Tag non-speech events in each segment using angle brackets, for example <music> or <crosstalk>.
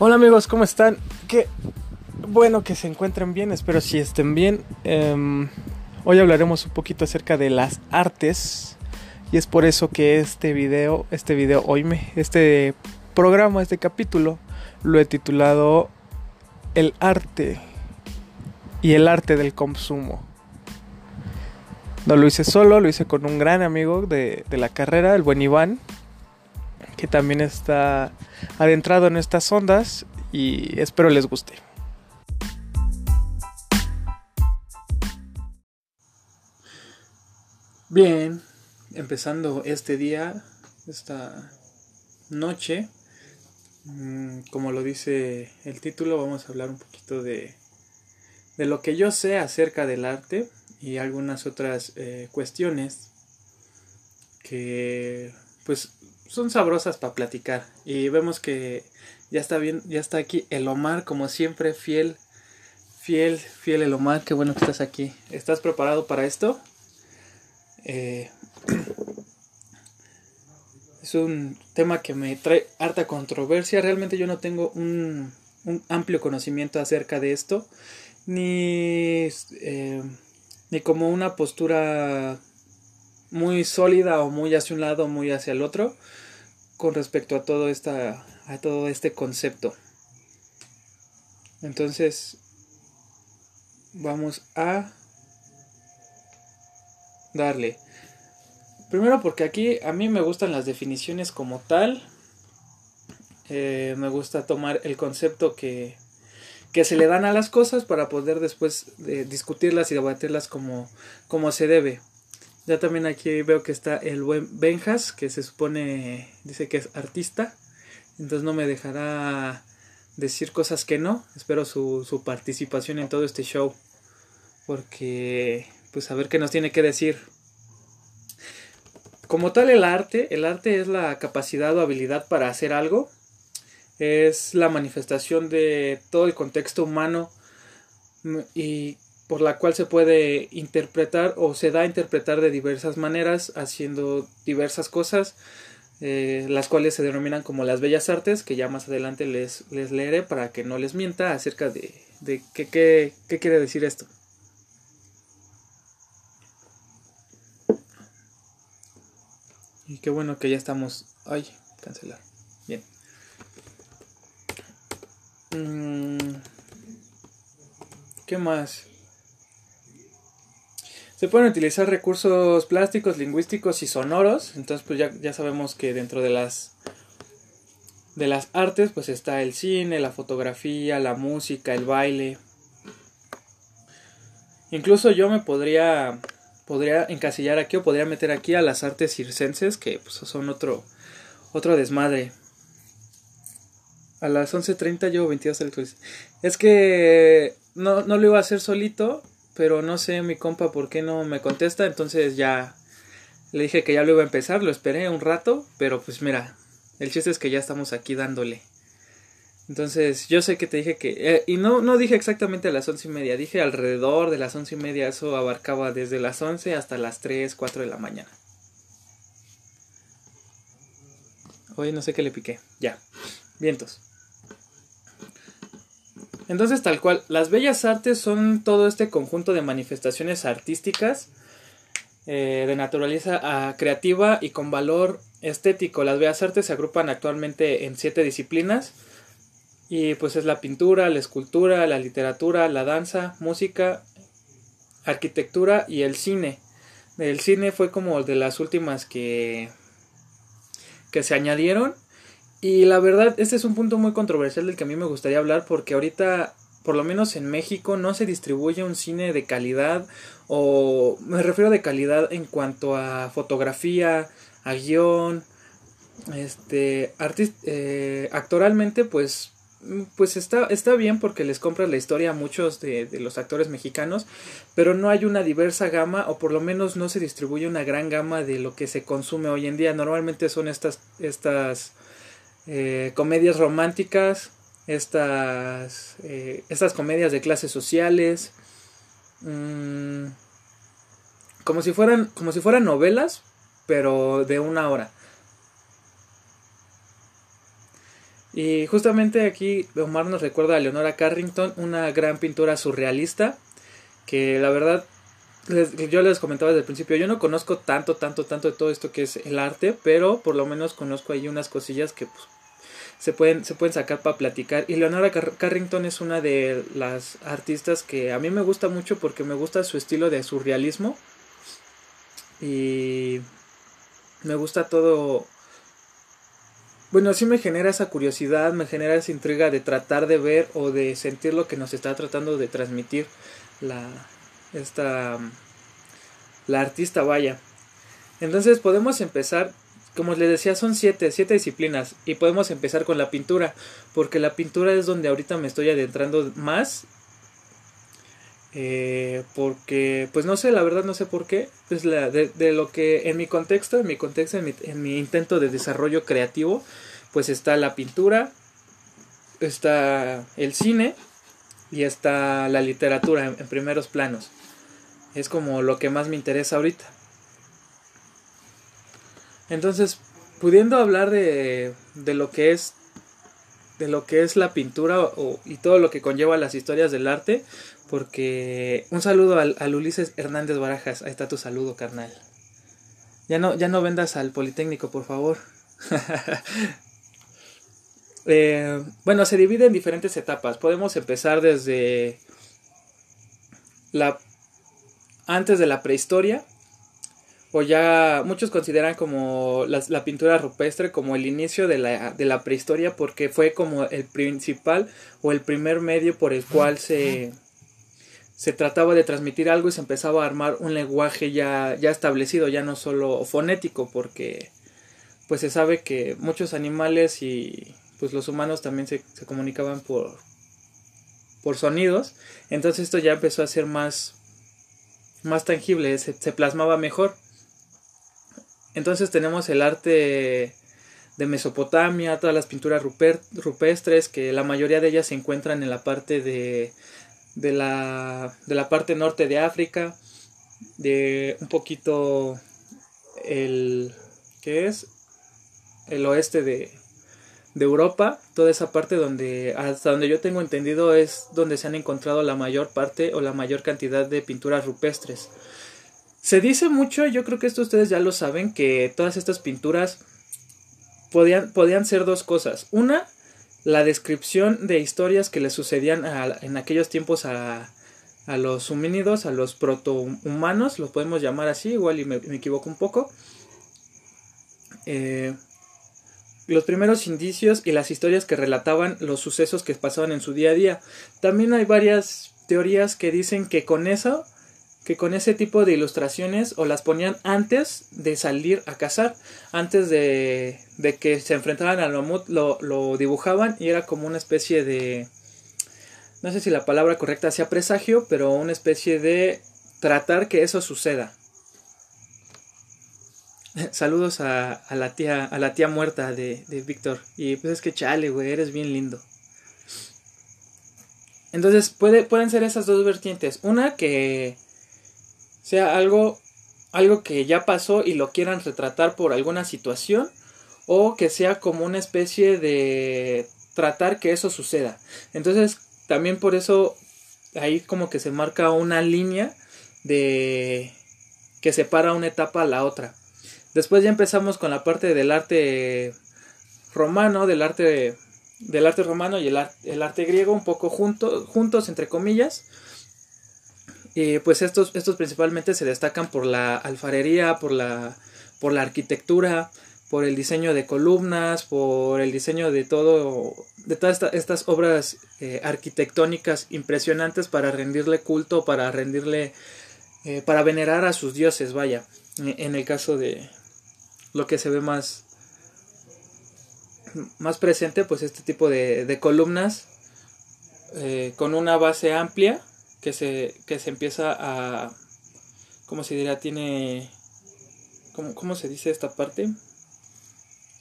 Hola amigos, ¿cómo están? Qué bueno que se encuentren bien, espero si estén bien. Em, hoy hablaremos un poquito acerca de las artes y es por eso que este video, este video hoy me, este programa, este capítulo lo he titulado El arte y el arte del consumo. No lo hice solo, lo hice con un gran amigo de, de la carrera, el buen Iván, que también está adentrado en estas ondas y espero les guste. Bien, empezando este día, esta noche, mm, como lo dice el título, vamos a hablar un poquito de, de lo que yo sé acerca del arte y algunas otras eh, cuestiones que pues son sabrosas para platicar. Y vemos que ya está bien, ya está aquí el Omar, como siempre, fiel, fiel, fiel el Omar. Qué bueno que estás aquí. ¿Estás preparado para esto? Eh, <clears throat> es un tema que me trae harta controversia. Realmente yo no tengo un, un amplio conocimiento acerca de esto. Ni, eh, ni como una postura muy sólida o muy hacia un lado muy hacia el otro con respecto a todo esta a todo este concepto. Entonces vamos a darle. Primero porque aquí a mí me gustan las definiciones como tal. Eh, me gusta tomar el concepto que, que se le dan a las cosas para poder después eh, discutirlas y debatirlas como, como se debe. Ya también aquí veo que está el buen Benjas, que se supone, dice que es artista. Entonces no me dejará decir cosas que no. Espero su, su participación en todo este show. Porque, pues a ver qué nos tiene que decir. Como tal el arte, el arte es la capacidad o habilidad para hacer algo. Es la manifestación de todo el contexto humano y por la cual se puede interpretar o se da a interpretar de diversas maneras, haciendo diversas cosas, eh, las cuales se denominan como las bellas artes, que ya más adelante les, les leeré para que no les mienta acerca de, de qué, qué, qué quiere decir esto. Y qué bueno que ya estamos... Ay, cancelar. Bien. Mm, ¿Qué más? Se pueden utilizar recursos plásticos, lingüísticos y sonoros. Entonces, pues ya, ya sabemos que dentro de las de las artes, pues está el cine, la fotografía, la música, el baile. Incluso yo me podría podría encasillar aquí o podría meter aquí a las artes circenses, que pues, son otro otro desmadre. A las 11.30 yo 22 electrones. Es que no, no lo iba a hacer solito pero no sé mi compa por qué no me contesta, entonces ya le dije que ya lo iba a empezar, lo esperé un rato, pero pues mira, el chiste es que ya estamos aquí dándole. Entonces, yo sé que te dije que... Eh, y no, no dije exactamente a las once y media, dije alrededor de las once y media, eso abarcaba desde las once hasta las tres, cuatro de la mañana. Hoy no sé qué le piqué. Ya. Vientos. Entonces, tal cual, las bellas artes son todo este conjunto de manifestaciones artísticas eh, de naturaleza creativa y con valor estético. Las bellas artes se agrupan actualmente en siete disciplinas y pues es la pintura, la escultura, la literatura, la danza, música, arquitectura y el cine. El cine fue como de las últimas que, que se añadieron y la verdad, este es un punto muy controversial del que a mí me gustaría hablar porque ahorita, por lo menos en México, no se distribuye un cine de calidad o me refiero de calidad en cuanto a fotografía, a guion, este, eh, actoralmente pues pues está, está bien porque les compras la historia a muchos de, de, los actores mexicanos, pero no hay una diversa gama o por lo menos no se distribuye una gran gama de lo que se consume hoy en día. Normalmente son estas, estas eh, comedias románticas, estas, eh, estas comedias de clases sociales, mm, como, si fueran, como si fueran novelas, pero de una hora. Y justamente aquí Omar nos recuerda a Leonora Carrington, una gran pintora surrealista, que la verdad, yo les comentaba desde el principio, yo no conozco tanto, tanto, tanto de todo esto que es el arte, pero por lo menos conozco ahí unas cosillas que pues, se, pueden, se pueden sacar para platicar. Y Leonora Carrington es una de las artistas que a mí me gusta mucho porque me gusta su estilo de surrealismo. Y me gusta todo bueno, sí me genera esa curiosidad, me genera esa intriga de tratar de ver o de sentir lo que nos está tratando de transmitir la esta la artista vaya. Entonces podemos empezar, como les decía, son siete, siete disciplinas y podemos empezar con la pintura, porque la pintura es donde ahorita me estoy adentrando más. Eh, porque, pues no sé, la verdad no sé por qué. Pues de, lo que en mi contexto, en mi contexto, en mi, en mi intento de desarrollo creativo, pues está la pintura, está el cine y está la literatura en, en, primeros planos. Es como lo que más me interesa ahorita. Entonces, pudiendo hablar de, de lo que es de lo que es la pintura o, y todo lo que conlleva las historias del arte, porque un saludo al, al, Ulises Hernández Barajas, ahí está tu saludo, carnal. Ya no, ya no vendas al Politécnico, por favor. <laughs> Eh, bueno, se divide en diferentes etapas. Podemos empezar desde la antes de la prehistoria o ya muchos consideran como la, la, pintura rupestre como el inicio de la, de la prehistoria porque fue como el principal o el primer medio por el cual se, se trataba de transmitir algo y se empezaba a armar un lenguaje ya, ya establecido, ya no solo fonético, porque pues se sabe que muchos animales y pues los humanos también se, se comunicaban por, por sonidos. Entonces esto ya empezó a ser más, más tangible, se, se plasmaba mejor. Entonces tenemos el arte de Mesopotamia, todas las pinturas rupestres, que la mayoría de ellas se encuentran en la parte de, de, la, parte norte de África, de un poquito el, ¿qué es? El oeste de, de Europa, toda esa parte donde, hasta donde yo tengo entendido, es donde se han encontrado la mayor parte o la mayor cantidad de pinturas rupestres. Se dice mucho, yo creo que esto ustedes ya lo saben, que todas estas pinturas podían, podían ser dos cosas. Una, la descripción de historias que le sucedían a, en aquellos tiempos a, a los homínidos, a los protohumanos, lo podemos llamar así, igual y me, me equivoco un poco. Eh, los primeros indicios y las historias que relataban los sucesos que pasaban en su día a día. También hay varias teorías que dicen que con eso, que con ese tipo de ilustraciones o las ponían antes de salir a cazar, antes de, de que se enfrentaran al mamut, lo, lo dibujaban y era como una especie de, no sé si la palabra correcta sea presagio, pero una especie de tratar que eso suceda. <laughs> Saludos a, la tía, a la tía muerta de, de Víctor. Y pues es que chale, güey, eres bien lindo. Entonces puede, pueden ser esas dos vertientes. Una que sea algo, algo que ya pasó y lo quieran retratar por alguna situación. O que sea como una especie de tratar que eso suceda. Entonces también por eso ahí como que se marca una línea de que separa una etapa a la otra. Después ya empezamos con la parte del arte romano, del arte del arte romano y el, el arte griego un poco junto, juntos entre comillas. Y pues estos, estos principalmente se destacan por la alfarería, por la, por la arquitectura, por el diseño de columnas, por el diseño de todo, de todas esta, estas obras eh, arquitectónicas impresionantes para rendirle culto, para rendirle, eh, para venerar a sus dioses, vaya, en el caso de, lo que se ve más más presente pues este tipo de, de columnas eh, con una base amplia que se, que se empieza a ¿cómo se diría? tiene ¿cómo, ¿cómo se dice esta parte?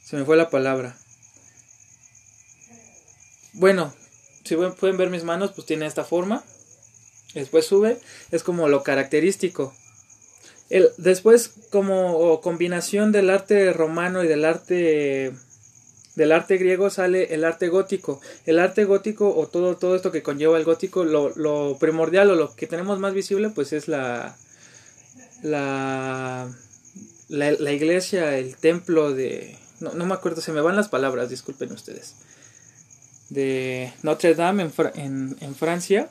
se me fue la palabra bueno si pueden ver mis manos pues tiene esta forma después sube es como lo característico el, después, como combinación del arte romano y del arte del arte griego sale el arte gótico. El arte gótico o todo, todo esto que conlleva el gótico, lo, lo primordial o lo que tenemos más visible pues es la, la, la, iglesia, el templo de... No, no, me acuerdo, se me van las palabras, disculpen ustedes. De Notre Dame en, en, en Francia.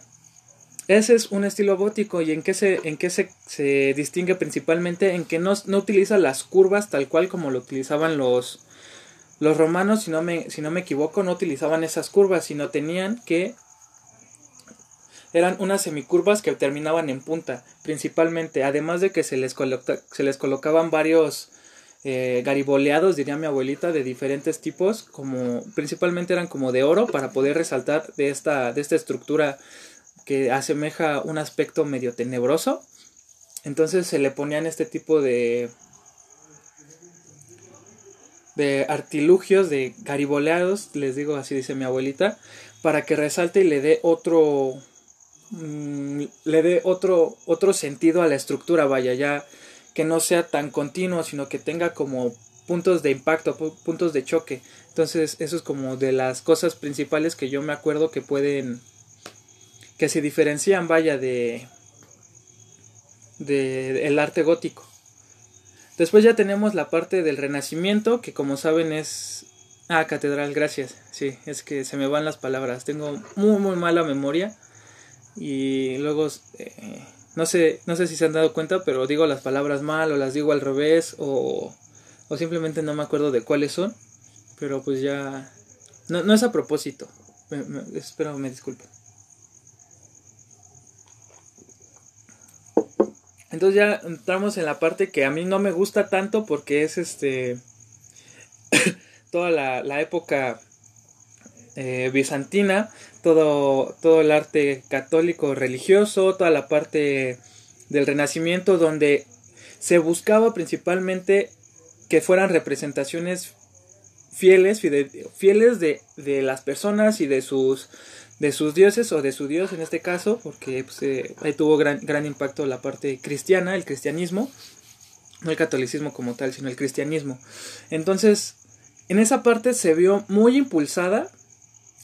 Ese es un estilo gótico y en qué se, en qué se, se distingue principalmente en que no, no, utiliza las curvas tal cual como lo utilizaban los, los romanos, si no, me, si no me equivoco, no utilizaban esas curvas, sino tenían que eran unas semicurvas que terminaban en punta, principalmente, además de que se les, se les colocaban varios eh, gariboleados, diría mi abuelita, de diferentes tipos, como principalmente eran como de oro para poder resaltar de esta, de esta estructura que asemeja un aspecto medio tenebroso. Entonces se le ponían este tipo de de artilugios, de gariboleados, les digo así dice mi abuelita, para que resalte y le dé otro Mm, le dé otro, otro sentido a la estructura, vaya, ya que no sea tan continuo, sino que tenga como puntos de impacto, puntos de choque. Entonces, eso es como de las cosas principales que yo me acuerdo que pueden, que se diferencian, vaya, de, de el arte gótico. Después ya tenemos la parte del renacimiento, que como saben es... Ah, catedral, gracias. Sí, es que se me van las palabras. Tengo muy, muy mala memoria y luego eh, no sé no sé si se han dado cuenta pero digo las palabras mal o las digo al revés o, o simplemente no me acuerdo de cuáles son pero pues ya no, no es a propósito espero me disculpen entonces ya entramos en la parte que a mí no me gusta tanto porque es este <coughs> toda la, época eh, bizantina, todo, todo el arte católico religioso, toda la parte del renacimiento donde se buscaba principalmente que fueran representaciones fieles, fieles de, de, las personas y de sus, de sus dioses o de su dios en este caso, porque pues, eh, ahí tuvo gran, gran impacto la parte cristiana, el cristianismo, no el catolicismo como tal, sino el cristianismo. Entonces, en esa parte se vio muy impulsada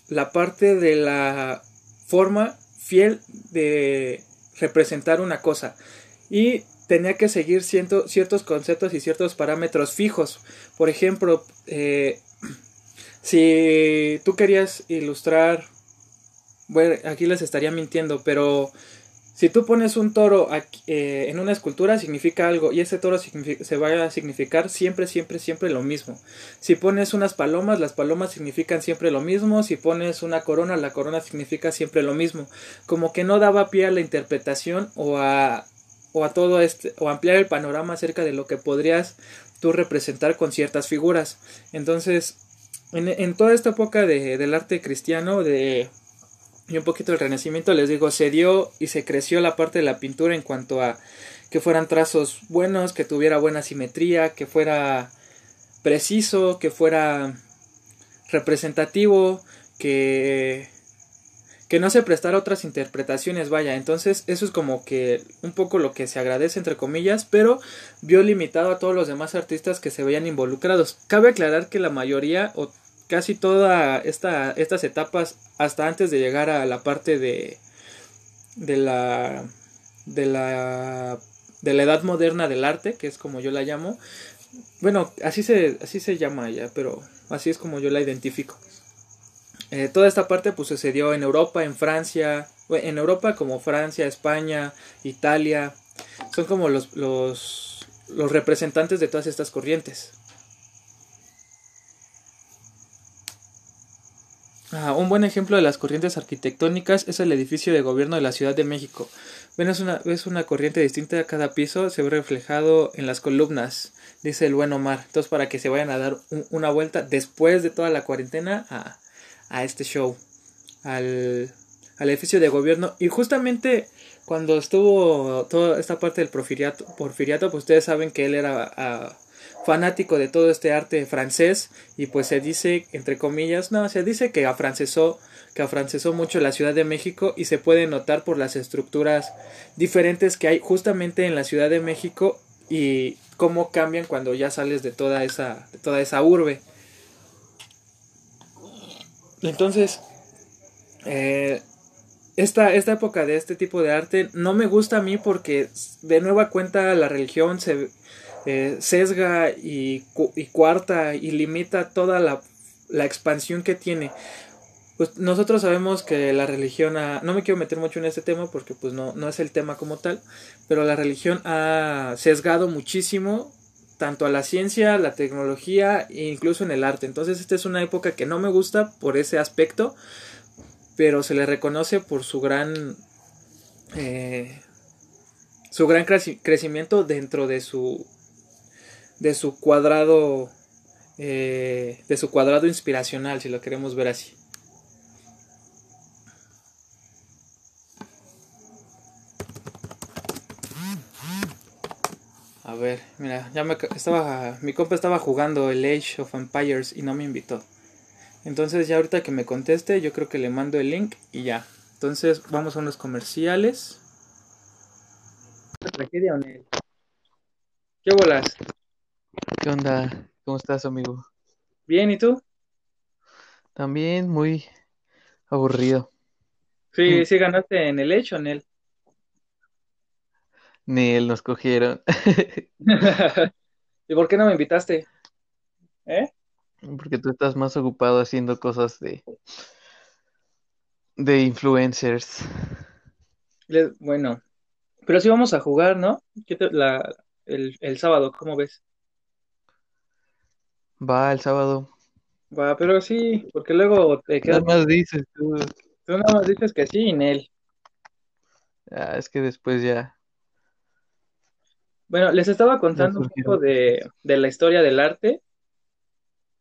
la parte de la forma fiel de representar una cosa y tenía que seguir ciertos conceptos y ciertos parámetros fijos. Por ejemplo, eh, <clears throat> si tú querías ilustrar, bueno, aquí les estaría mintiendo, pero si tú pones un toro eh, en una escultura significa algo y ese toro se va a significar siempre, siempre, siempre lo mismo. Si pones unas palomas, las palomas significan siempre lo mismo. Si pones una corona, la corona significa siempre lo mismo. Como que no daba pie a la interpretación o a, o a todo este, o ampliar el panorama acerca de lo que podrías tú representar con ciertas figuras. Entonces, en, en toda esta época de, del arte cristiano, de y un poquito el renacimiento, les digo, se dio y se creció la parte de la pintura en cuanto a que fueran trazos buenos, que tuviera buena simetría, que fuera preciso, que fuera representativo, que que no se prestara otras interpretaciones, vaya, entonces eso es como que un poco lo que se agradece entre comillas, pero vio limitado a todos los demás artistas que se veían involucrados. Cabe aclarar que la mayoría o casi todas esta, estas etapas hasta antes de llegar a la parte de, de la de la de la edad moderna del arte que es como yo la llamo. Bueno así se así se llama ya pero así es como yo la identifico. Eh, toda esta parte pues sucedió en Europa en Francia en Europa como Francia España Italia. Son como los los representantes de todas estas corrientes Ah, un buen ejemplo de las corrientes arquitectónicas es el edificio de gobierno de la Ciudad de México. Ven, es una, es una corriente distinta a cada piso, se ve reflejado en las columnas, dice el buen Omar. Entonces, para que se vayan a dar una vuelta después de toda la cuarentena a, a este show, al, al, edificio de gobierno. Y justamente cuando estuvo toda esta parte del porfiriato, pues ustedes saben que él era... fanático de todo este arte francés y pues se dice entre comillas no se dice que afrancesó que afrancesó mucho la Ciudad de México y se puede notar por las estructuras diferentes que hay justamente en la Ciudad de México y cómo cambian cuando ya sales de toda esa toda esa urbe. Entonces, eh, esta, esta época de este tipo de arte no me gusta a mí porque de nueva cuenta la religión se eh, sesga y, cuarta y limita toda la, la expansión que tiene. Pues nosotros sabemos que la religión ha, no me quiero meter mucho en este tema porque pues no, no es el tema como tal, pero la religión ha sesgado muchísimo tanto a la ciencia, la tecnología e incluso en el arte. Entonces esta es una época que no me gusta por ese aspecto, pero se le reconoce por su gran eh, su gran crecimiento dentro de su de su cuadrado eh, de su cuadrado inspiracional si lo queremos ver así a ver mira ya me estaba mi compa estaba jugando el Age of Empires y no me invitó entonces ya ahorita que me conteste, yo creo que le mando el link y ya. Entonces vamos a unos comerciales. Tragedia ¿Qué bolas? ¿Qué onda? ¿Cómo estás, amigo? Bien, ¿y tú? También muy aburrido. Sí, mm. sí ganaste en el hecho, en él. Ni él nos cogieron. <laughs> ¿Y por qué no me invitaste? ¿Eh? Porque tú estás más ocupado haciendo cosas de, de influencers. Bueno, pero sí vamos a jugar, ¿no? La, el, el sábado, ¿cómo ves? Va el sábado. Va, pero sí, porque luego te quedas. Nada más dices tú. Tú nada más dices que sí, en él. Ah, es que después ya. Bueno, les estaba contando un poco de, de la historia del arte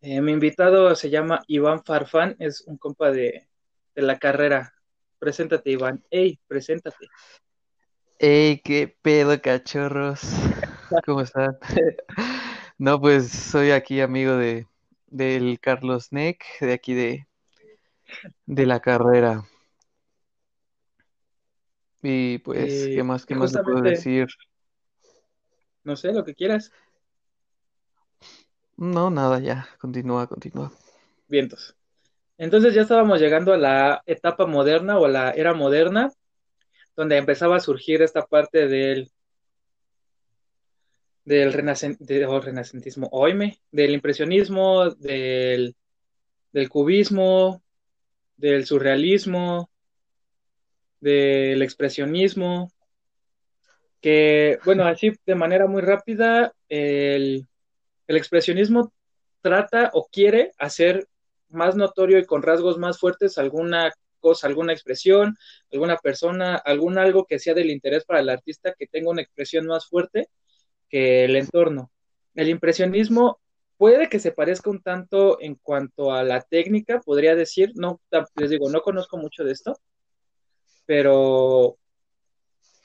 eh, mi invitado se llama Iván Farfán, es un compa de, la carrera. Preséntate, Iván. Ey, preséntate. Ey, qué pedo, cachorros. <laughs> ¿Cómo están? <laughs> no, pues soy aquí amigo de del Carlos Neck, de aquí de, de la carrera. Y pues, ¿qué más, qué más le puedo decir? No sé, lo que quieras. No, nada, ya. Continúa, continúa. Vientos. Entonces ya estábamos llegando a la etapa moderna o a la era moderna, donde empezaba a surgir esta parte del del oh, renacentismo, oime, del impresionismo, del, del cubismo, del surrealismo, del expresionismo, que, bueno, así de manera muy rápida, el, el expresionismo trata o quiere hacer más notorio y con rasgos más fuertes alguna cosa, alguna expresión, alguna persona, algún algo que sea del interés para el artista que tenga una expresión más fuerte que el entorno. El impresionismo puede que se parezca un tanto en cuanto a la técnica, podría decir, no, les digo, no conozco mucho de esto, pero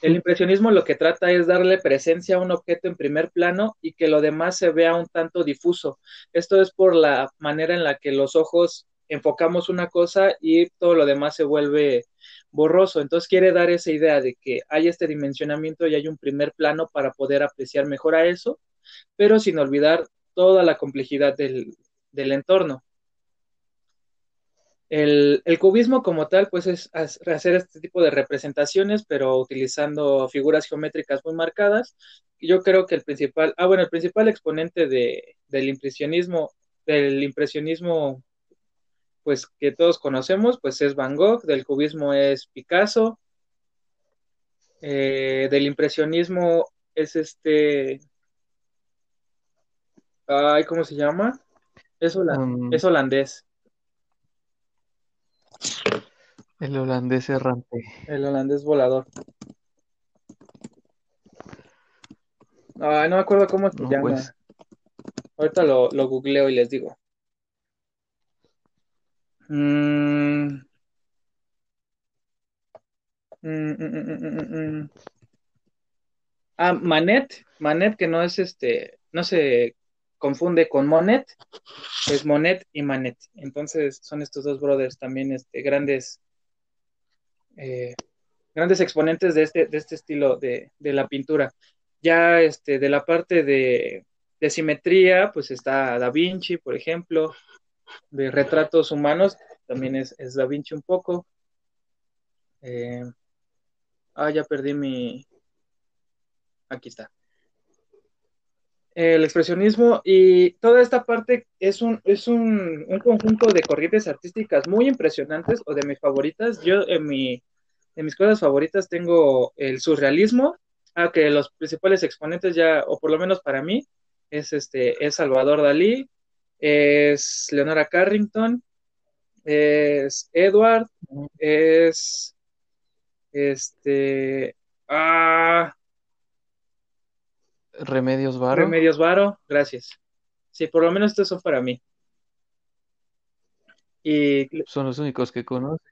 el impresionismo lo que trata es darle presencia a un objeto en primer plano y que lo demás se vea un tanto difuso. Esto es por la manera en la que los ojos enfocamos una cosa y todo lo demás se vuelve borroso. Entonces quiere dar esa idea de que hay este dimensionamiento y hay un primer plano para poder apreciar mejor a eso, pero sin olvidar toda la complejidad del, del entorno. El, cubismo como tal, pues es hacer este tipo de representaciones, pero utilizando figuras geométricas muy marcadas. Yo creo que el principal, ah, bueno, el principal exponente de, del impresionismo, del impresionismo, pues que todos conocemos, pues es Van Gogh, del cubismo es Picasso, eh, del impresionismo es este, ay, ¿cómo se llama? Es, um, es holandés. El holandés errante. El holandés volador. Ah, no me acuerdo cómo se llama. Pues. Ahorita lo, lo, googleo y les digo. Mm. Mm, mm, ah, Manet, Manet que no es este, no se confunde con Monet, es Monet y Manet. Entonces son estos dos brothers también este, grandes, eh, grandes exponentes de este, de este estilo de, la pintura. Ya este, de la parte de, simetría, pues está Da Vinci, por ejemplo, de retratos humanos. también es, es Da Vinci un poco. Eh, ah, ya perdí mi... Aquí está. El expresionismo y toda esta parte es un, es un, un conjunto de corrientes artísticas muy impresionantes o de mis favoritas. Yo en, mi, en mis cosas favoritas tengo el surrealismo, aunque los principales exponentes ya, o por lo menos para mí, es, este, es Salvador Dalí, es Leonora Carrington, es Edward, es este ah, Remedios Varo. Remedios Varo, gracias. Sí, por lo menos estos son para mí. Y son los únicos que conozco.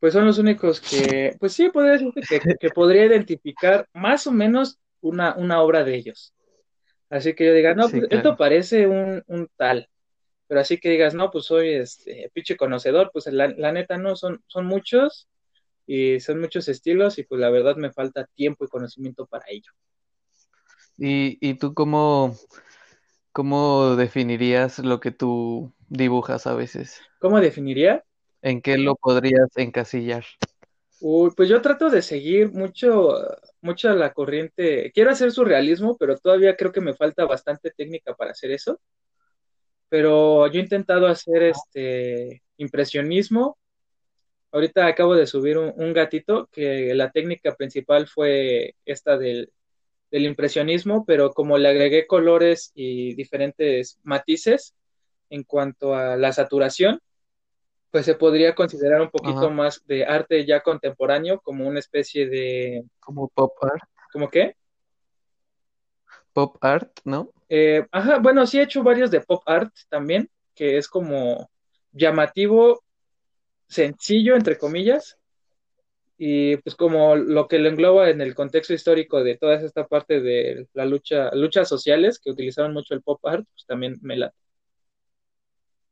Pues son los únicos que, pues sí, podría decir que, podría identificar más o menos una, una obra de ellos. Así que yo diga, no, pues esto parece un, un, tal. Pero así que digas, no, pues soy este pinche conocedor, pues la, la, neta no, son, son muchos y son muchos estilos y pues la verdad me falta tiempo y conocimiento para ello. ¿Y, y tú cómo, cómo definirías lo que tú dibujas a veces? ¿Cómo definiría? ¿En qué lo podrías encasillar? Uy, pues yo trato de seguir mucho, mucho la corriente. Quiero hacer surrealismo, pero todavía creo que me falta bastante técnica para hacer eso. Pero yo he intentado hacer este impresionismo. Ahorita acabo de subir un, gatito que la técnica principal fue esta del, del impresionismo, pero como le agregué colores y diferentes matices en cuanto a la saturación, pues se podría considerar un poquito más de arte ya contemporáneo, como una especie de... Como pop art. ¿Cómo qué? Pop art, ¿no? Eh, ajá, bueno, sí he hecho varios de pop art también, que es como llamativo, sencillo, entre comillas, y pues como lo que lo engloba en el contexto histórico de toda esta parte de la lucha, luchas sociales que utilizaron mucho el pop art, pues también me la...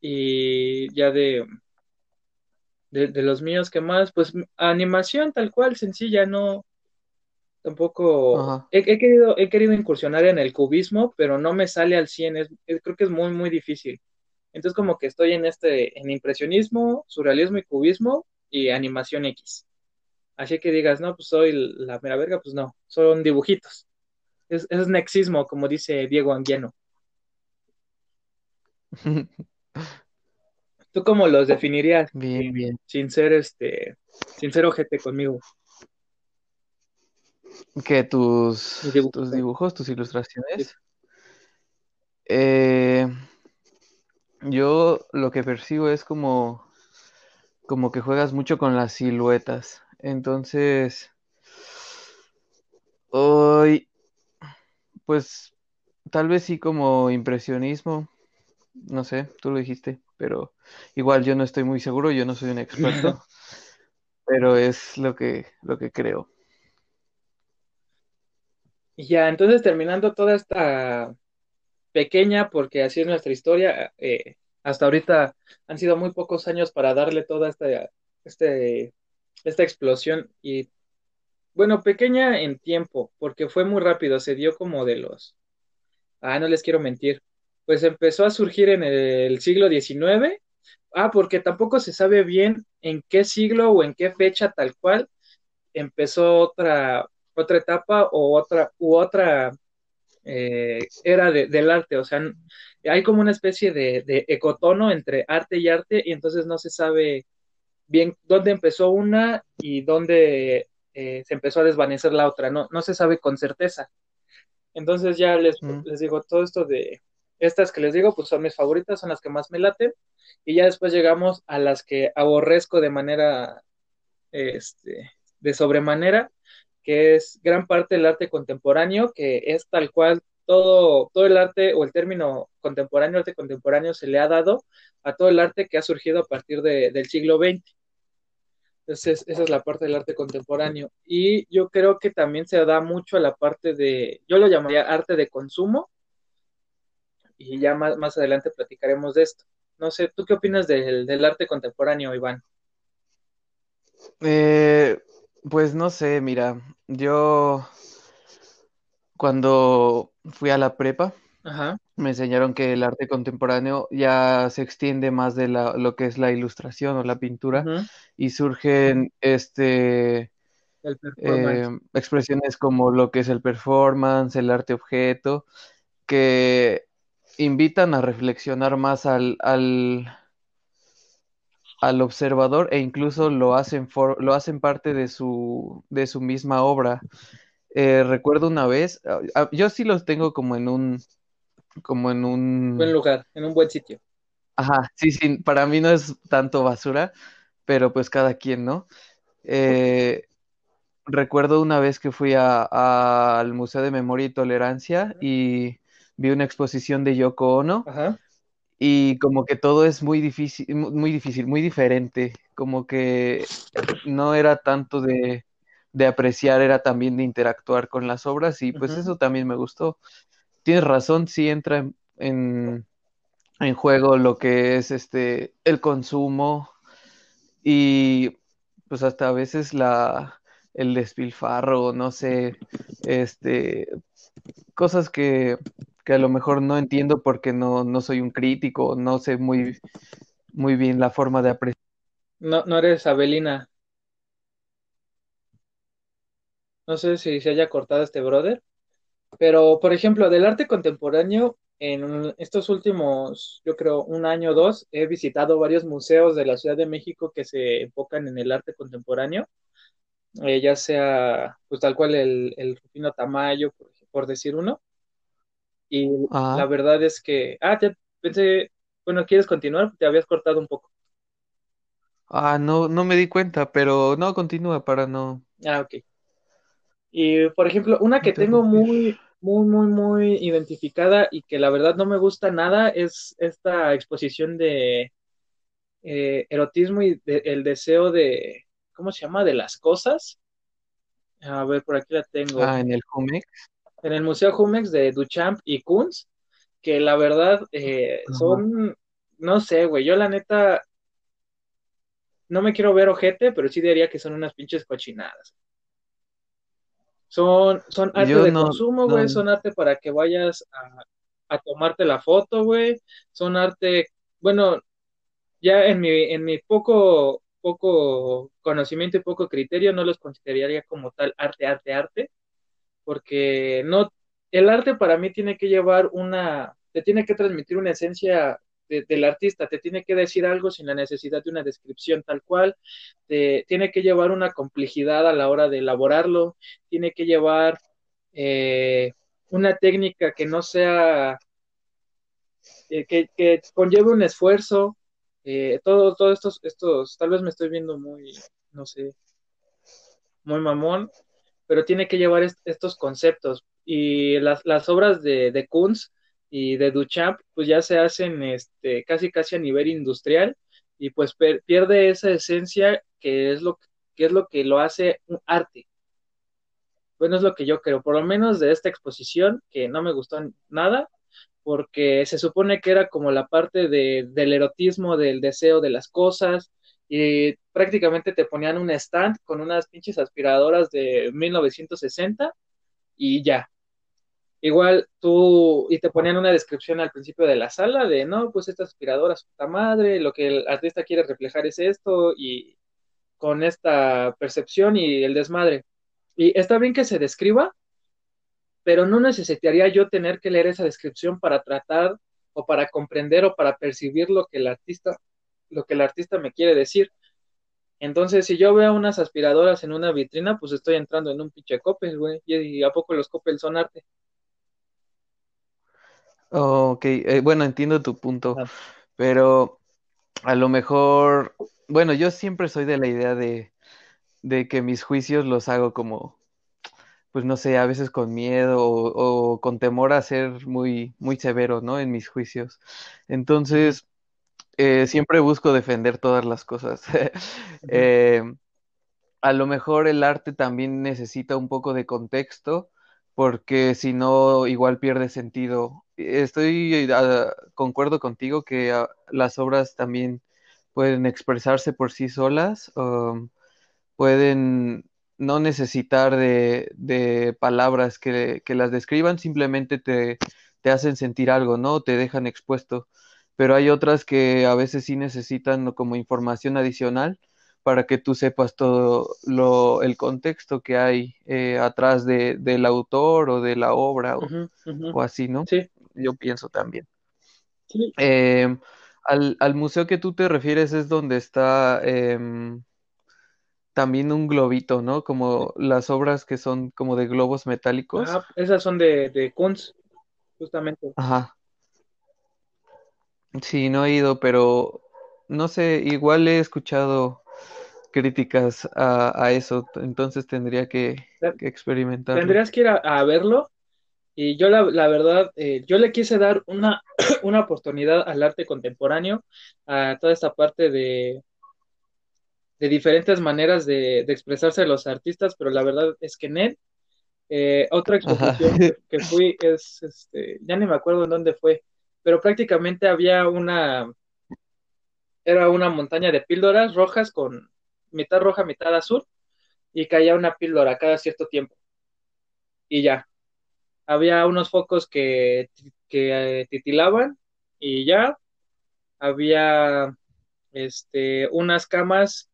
Y ya de, de, los míos que más, pues animación tal cual, sencilla, no, tampoco, he, querido, he querido incursionar en el cubismo, pero no me sale al 100, creo que es muy, muy difícil. Entonces como que estoy en este, en impresionismo, surrealismo y cubismo y animación X. Así que digas, no, pues soy la mera verga, pues no, son dibujitos. Es, es nexismo, como dice Diego Anguiano. <laughs> ¿Tú cómo los definirías? Bien, bien. Sin ser este, sin ser ojete conmigo. ¿Qué? ¿Tus, dibujos, tus, dibujos, tus ilustraciones? Eh, yo lo que percibo es como, como que juegas mucho con las siluetas. Entonces, hoy, pues tal vez sí como impresionismo. No sé, tú lo dijiste pero igual yo no estoy muy seguro, yo no soy un experto, <laughs> pero es lo que, lo que creo. Ya, entonces terminando toda esta pequeña, porque así es nuestra historia, eh, hasta ahorita han sido muy pocos años para darle toda esta, este, esta explosión y bueno, pequeña en tiempo, porque fue muy rápido, se dio como de los, ah, no les quiero mentir, pues empezó a surgir en el siglo XIX. Ah, porque tampoco se sabe bien en qué siglo o en qué fecha tal cual empezó otra, otra etapa o otra, u otra eh, era del arte. O sea, hay como una especie de, ecotono entre arte y arte y entonces no se sabe bien dónde empezó una y dónde eh, se empezó a desvanecer la otra. No, no se sabe con certeza. Entonces ya les, les digo, todo esto de, estas que les digo, pues son mis favoritas, son las que más me laten. Y ya después llegamos a las que aborrezco de manera, este, de sobremanera, que es gran parte del arte contemporáneo, que es tal cual todo, todo el arte o el término contemporáneo, arte contemporáneo, se le ha dado a todo el arte que ha surgido a partir del siglo XX. Entonces, esa es la parte del arte contemporáneo. Y yo creo que también se da mucho a la parte de, yo lo llamaría arte de consumo, y ya más, más adelante platicaremos de esto. No sé, ¿tú qué opinas del, del arte contemporáneo, Iván? Eh, pues no sé, mira, yo cuando fui a la prepa, Ajá. me enseñaron que el arte contemporáneo ya se extiende más de la, lo que es la ilustración o la pintura y surgen este eh, expresiones como lo que es el performance, el arte objeto, que invitan a reflexionar más al, al, al observador e incluso lo hacen, for- lo hacen parte de su, de su misma obra. Eh, recuerdo una vez, ah, ah, yo sí los tengo como en un, como en Buen un, lugar, en un buen sitio. ajá, sí, sí, para mí no es tanto basura, pero pues cada quien, ¿no? Eh, recuerdo una vez que fui a- a- al Museo de Memoria y Tolerancia y vi una exposición de Yoko Ono Ajá. y como que todo es muy difícil, mu- muy difícil, muy diferente, como que no era tanto de, de apreciar, era también de interactuar con las obras y pues eso también me gustó. Tienes razón, sí entra en, en, en juego lo que es este el consumo y pues hasta a veces la el despilfarro, no sé, este cosas que, que a lo mejor no entiendo porque no, no soy un crítico, no sé muy, muy bien la forma de apreciar. No, no eres Abelina. No sé si se haya cortado este brother. Pero, por ejemplo, del arte contemporáneo, en estos últimos, yo creo, un año o dos, he visitado varios museos de la Ciudad de México que se enfocan en el arte contemporáneo, eh, ya sea, pues tal cual el, el Rufino Tamayo, por, por decir uno. Y la Ah, verdad es que, ah, te pensé, bueno, ¿quieres continuar? Te habías cortado un poco. ah, no, no me di cuenta, pero no, continúa para no Ah, ok. Y, por ejemplo, una que tengo muy, muy, muy, muy identificada y que la verdad no me gusta nada es esta exposición de eh, erotismo y de- el deseo de, ¿cómo se llama? De las cosas. A ver, por aquí la tengo. Ah, en el Jumex. En el Museo Jumex de Duchamp y Kunz, que la verdad eh, son, no sé, güey, yo la neta no me quiero ver ojete, pero sí diría que son unas pinches cochinadas. Son, son arte Yo de no, consumo, güey, no, son arte para que vayas a, a tomarte la foto, güey, son arte, bueno, ya en mi, en mi poco, poco conocimiento y poco criterio no los consideraría como tal arte, arte, arte, porque no, el arte para mí tiene que llevar una, te tiene que transmitir una esencia de, del artista, te tiene que decir algo sin la necesidad de una descripción tal cual, te, tiene que llevar una complejidad a la hora de elaborarlo, tiene que llevar eh, una técnica que no sea, eh, que, que, conlleve un esfuerzo, eh, todo, todo estos, estos, tal vez me estoy viendo muy, no sé, muy mamón, pero tiene que llevar est estos conceptos. Y las, obras de, de Kunz y de Duchamp, pues ya se hacen este, casi casi a nivel industrial y pues pierde esa esencia que es lo que es lo que lo hace un arte. Bueno, es lo que yo creo, por lo menos de esta exposición, que no me gustó nada, porque se supone que era como la parte de, del erotismo, del deseo de las cosas, y prácticamente te ponían un stand con unas pinches aspiradoras de 1960 y ya. Igual tú, y te ponían una descripción al principio de la sala de, no, pues estas aspiradoras, puta madre, lo que el artista quiere reflejar es esto, y con esta percepción y el desmadre. Y está bien que se describa, pero no necesitaría yo tener que leer esa descripción para tratar o para comprender o para percibir lo que el artista, lo que el artista me quiere decir. Entonces, si yo veo unas aspiradoras en una vitrina, pues estoy entrando en un pinche Coppel, güey. ¿Y a poco los Coppel son arte? oh, ok, eh, bueno, entiendo tu punto, Ajá. pero a lo mejor, bueno, yo siempre soy de la idea de, de que mis juicios los hago como pues no sé, a veces con miedo o, o con temor a ser muy, muy severo, ¿no? En mis juicios. Entonces, eh, siempre busco defender todas las cosas. <laughs> Eh, a lo mejor el arte también necesita un poco de contexto, porque si no, igual pierde sentido. Estoy, ah, concuerdo contigo que ah, las obras también pueden expresarse por sí solas. um, pueden no necesitar de, de palabras que, que las describan, simplemente te, te hacen sentir algo, ¿no? Te dejan expuesto. Pero hay otras que a veces sí necesitan como información adicional para que tú sepas todo lo, el contexto que hay eh, atrás de, del autor o de la obra o, así, ¿no? Sí. Yo pienso también. Em, al, al, museo que tú te refieres es donde está em, también un globito, ¿no? Como las obras que son como de globos metálicos. Ah, esas son de, de Kunz, justamente. Ajá. Sí, no he ido, pero no sé, igual he escuchado críticas a, eso, entonces tendría que, experimentar. Tendrías que ir a, verlo y yo la, verdad, eh, yo le quise dar una, <clears throat> una oportunidad al arte contemporáneo, a toda esta parte de, de diferentes maneras de, expresarse los artistas, pero la verdad es que en eh, otra exposición que, fui es, este, ya ni me acuerdo en dónde fue, pero prácticamente había una, era una montaña de píldoras rojas con mitad roja, mitad azul, y caía una píldora cada cierto tiempo. Y ya. Había unos focos que, que eh, titilaban y ya. Había este, unas camas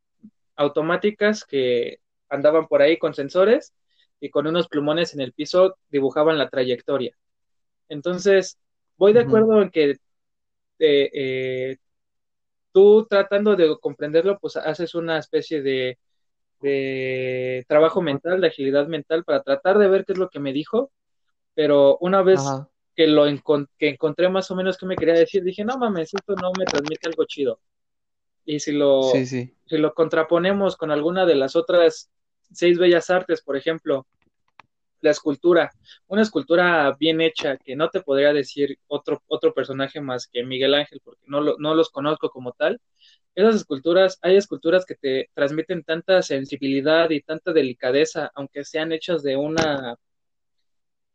automáticas que andaban por ahí con sensores y con unos plumones en el piso dibujaban la trayectoria. Entonces, voy de acuerdo en que eh, eh, tú tratando de comprenderlo, pues haces una especie de, trabajo mental, de agilidad mental para tratar de ver qué es lo que me dijo, pero una vez que lo que encontré más o menos qué me quería decir, dije, no mames, esto no me transmite algo chido. Y si lo, si lo contraponemos con alguna de las otras seis bellas artes, por ejemplo, la escultura, una escultura bien hecha que no te podría decir otro, otro personaje más que Miguel Ángel, porque no, no los conozco como tal. Esas esculturas, hay esculturas que te transmiten tanta sensibilidad y tanta delicadeza, aunque sean hechas de una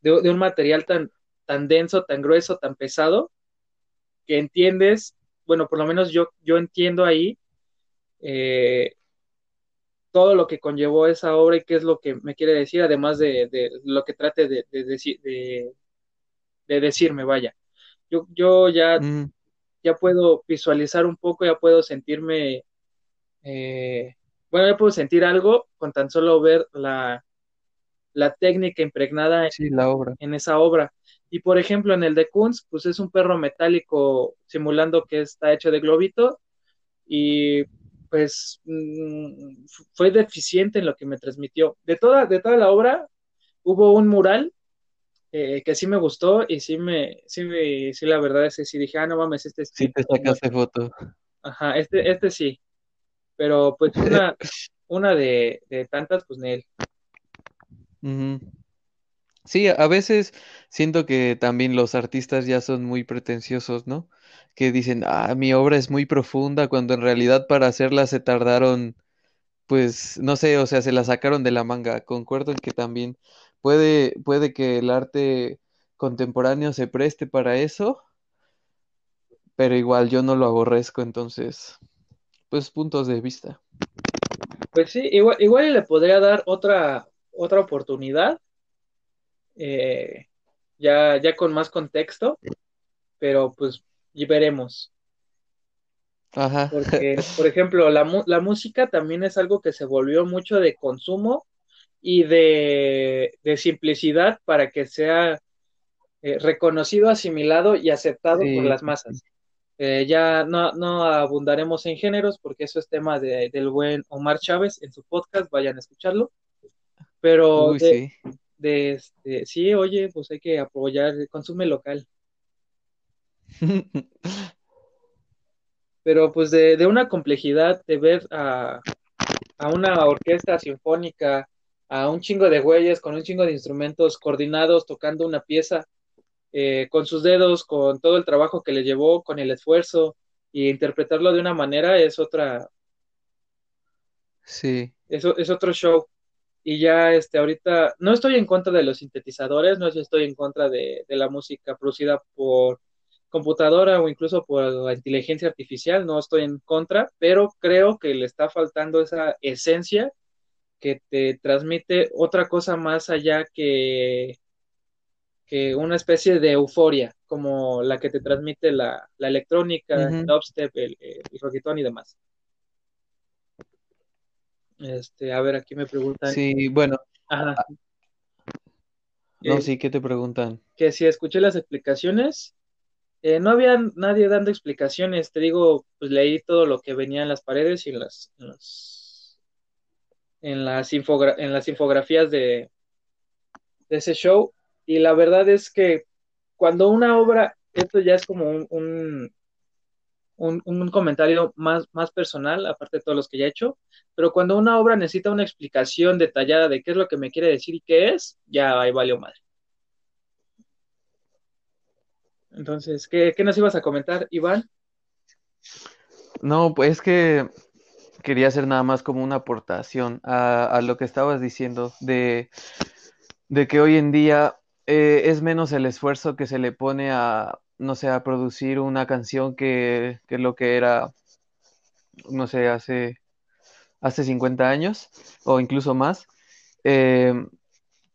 de, un material tan, tan denso, tan grueso, tan pesado, que entiendes, bueno, por lo menos yo, yo entiendo ahí eh, todo lo que conllevó esa obra y qué es lo que me quiere decir, además de, lo que trate de, de, decirme, vaya. Yo, yo ya, mm. ya puedo visualizar un poco, ya puedo sentirme, eh, bueno, ya puedo sentir algo con tan solo ver la, la técnica impregnada en, la obra. en esa obra. Y por ejemplo, en el de Kunz, pues es un perro metálico simulando que está hecho de globito y pues mm, fue deficiente en lo que me transmitió. De toda, de toda la obra hubo un mural eh, que sí me gustó y sí me, sí me, sí la verdad es que sí dije, ah, no mames, este Sí te sacaste foto. Ajá, este, este sí. Pero pues una, <laughs> una de, de tantas, pues Nel. Sí, a veces siento que también los artistas ya son muy pretenciosos, ¿no? que dicen, ah, mi obra es muy profunda, cuando en realidad para hacerla se tardaron, pues, no sé, o sea, se la sacaron de la manga. Concuerdo en que también puede, puede que el arte contemporáneo se preste para eso, pero igual yo no lo aborrezco, entonces, pues puntos de vista. Pues sí, igual, igual le podría dar otra, otra oportunidad, eh, ya, ya con más contexto, pero pues y veremos. Ajá. Porque, <laughs> por ejemplo, la, la música también es algo que se volvió mucho de consumo y de, simplicidad para que sea eh, reconocido, asimilado y aceptado por las masas. Eh, ya no, no, abundaremos en géneros porque eso es tema de, del buen Omar Chávez en su podcast, vayan a escucharlo. Pero de, sí. De este, sí, oye, pues hay que apoyar el consumo local. Pero pues de, una complejidad de ver a, una orquesta sinfónica, a un chingo de güeyes con un chingo de instrumentos coordinados tocando una pieza eh, con sus dedos, con todo el trabajo que le llevó, con el esfuerzo y interpretarlo de una manera es otra. Sí. Eso es otro show. Y ya este ahorita no estoy en contra de los sintetizadores, no estoy en contra de la música producida por computadora o incluso por la inteligencia artificial, no estoy en contra, pero creo que le está faltando esa esencia que te transmite otra cosa más allá que, que una especie de euforia, como la que te transmite la, electrónica, el dubstep, el, el, y demás. Este, a ver, aquí me preguntan. Sí, bueno. Ajá. Ah, no, eh, sí, ¿qué te preguntan? Que si escuché las explicaciones, eh, no había nadie dando explicaciones, te digo, pues leí todo lo que venía en las paredes y en las, en las, en las, en las infografías de, de ese show, y la verdad es que cuando una obra, esto ya es como un, un, comentario más, más personal, aparte de todos los que ya he hecho, pero cuando una obra necesita una explicación detallada de qué es lo que me quiere decir y qué es, ya ahí valió madre. Entonces, ¿qué, nos ibas a comentar, Iván? No, pues es que quería hacer nada más como una aportación a, lo que estabas diciendo de, de que hoy en día eh, es menos el esfuerzo que se le pone a, no sé, a producir una canción que, que lo que era, no sé, hace, hace 50 años o incluso más. Eh,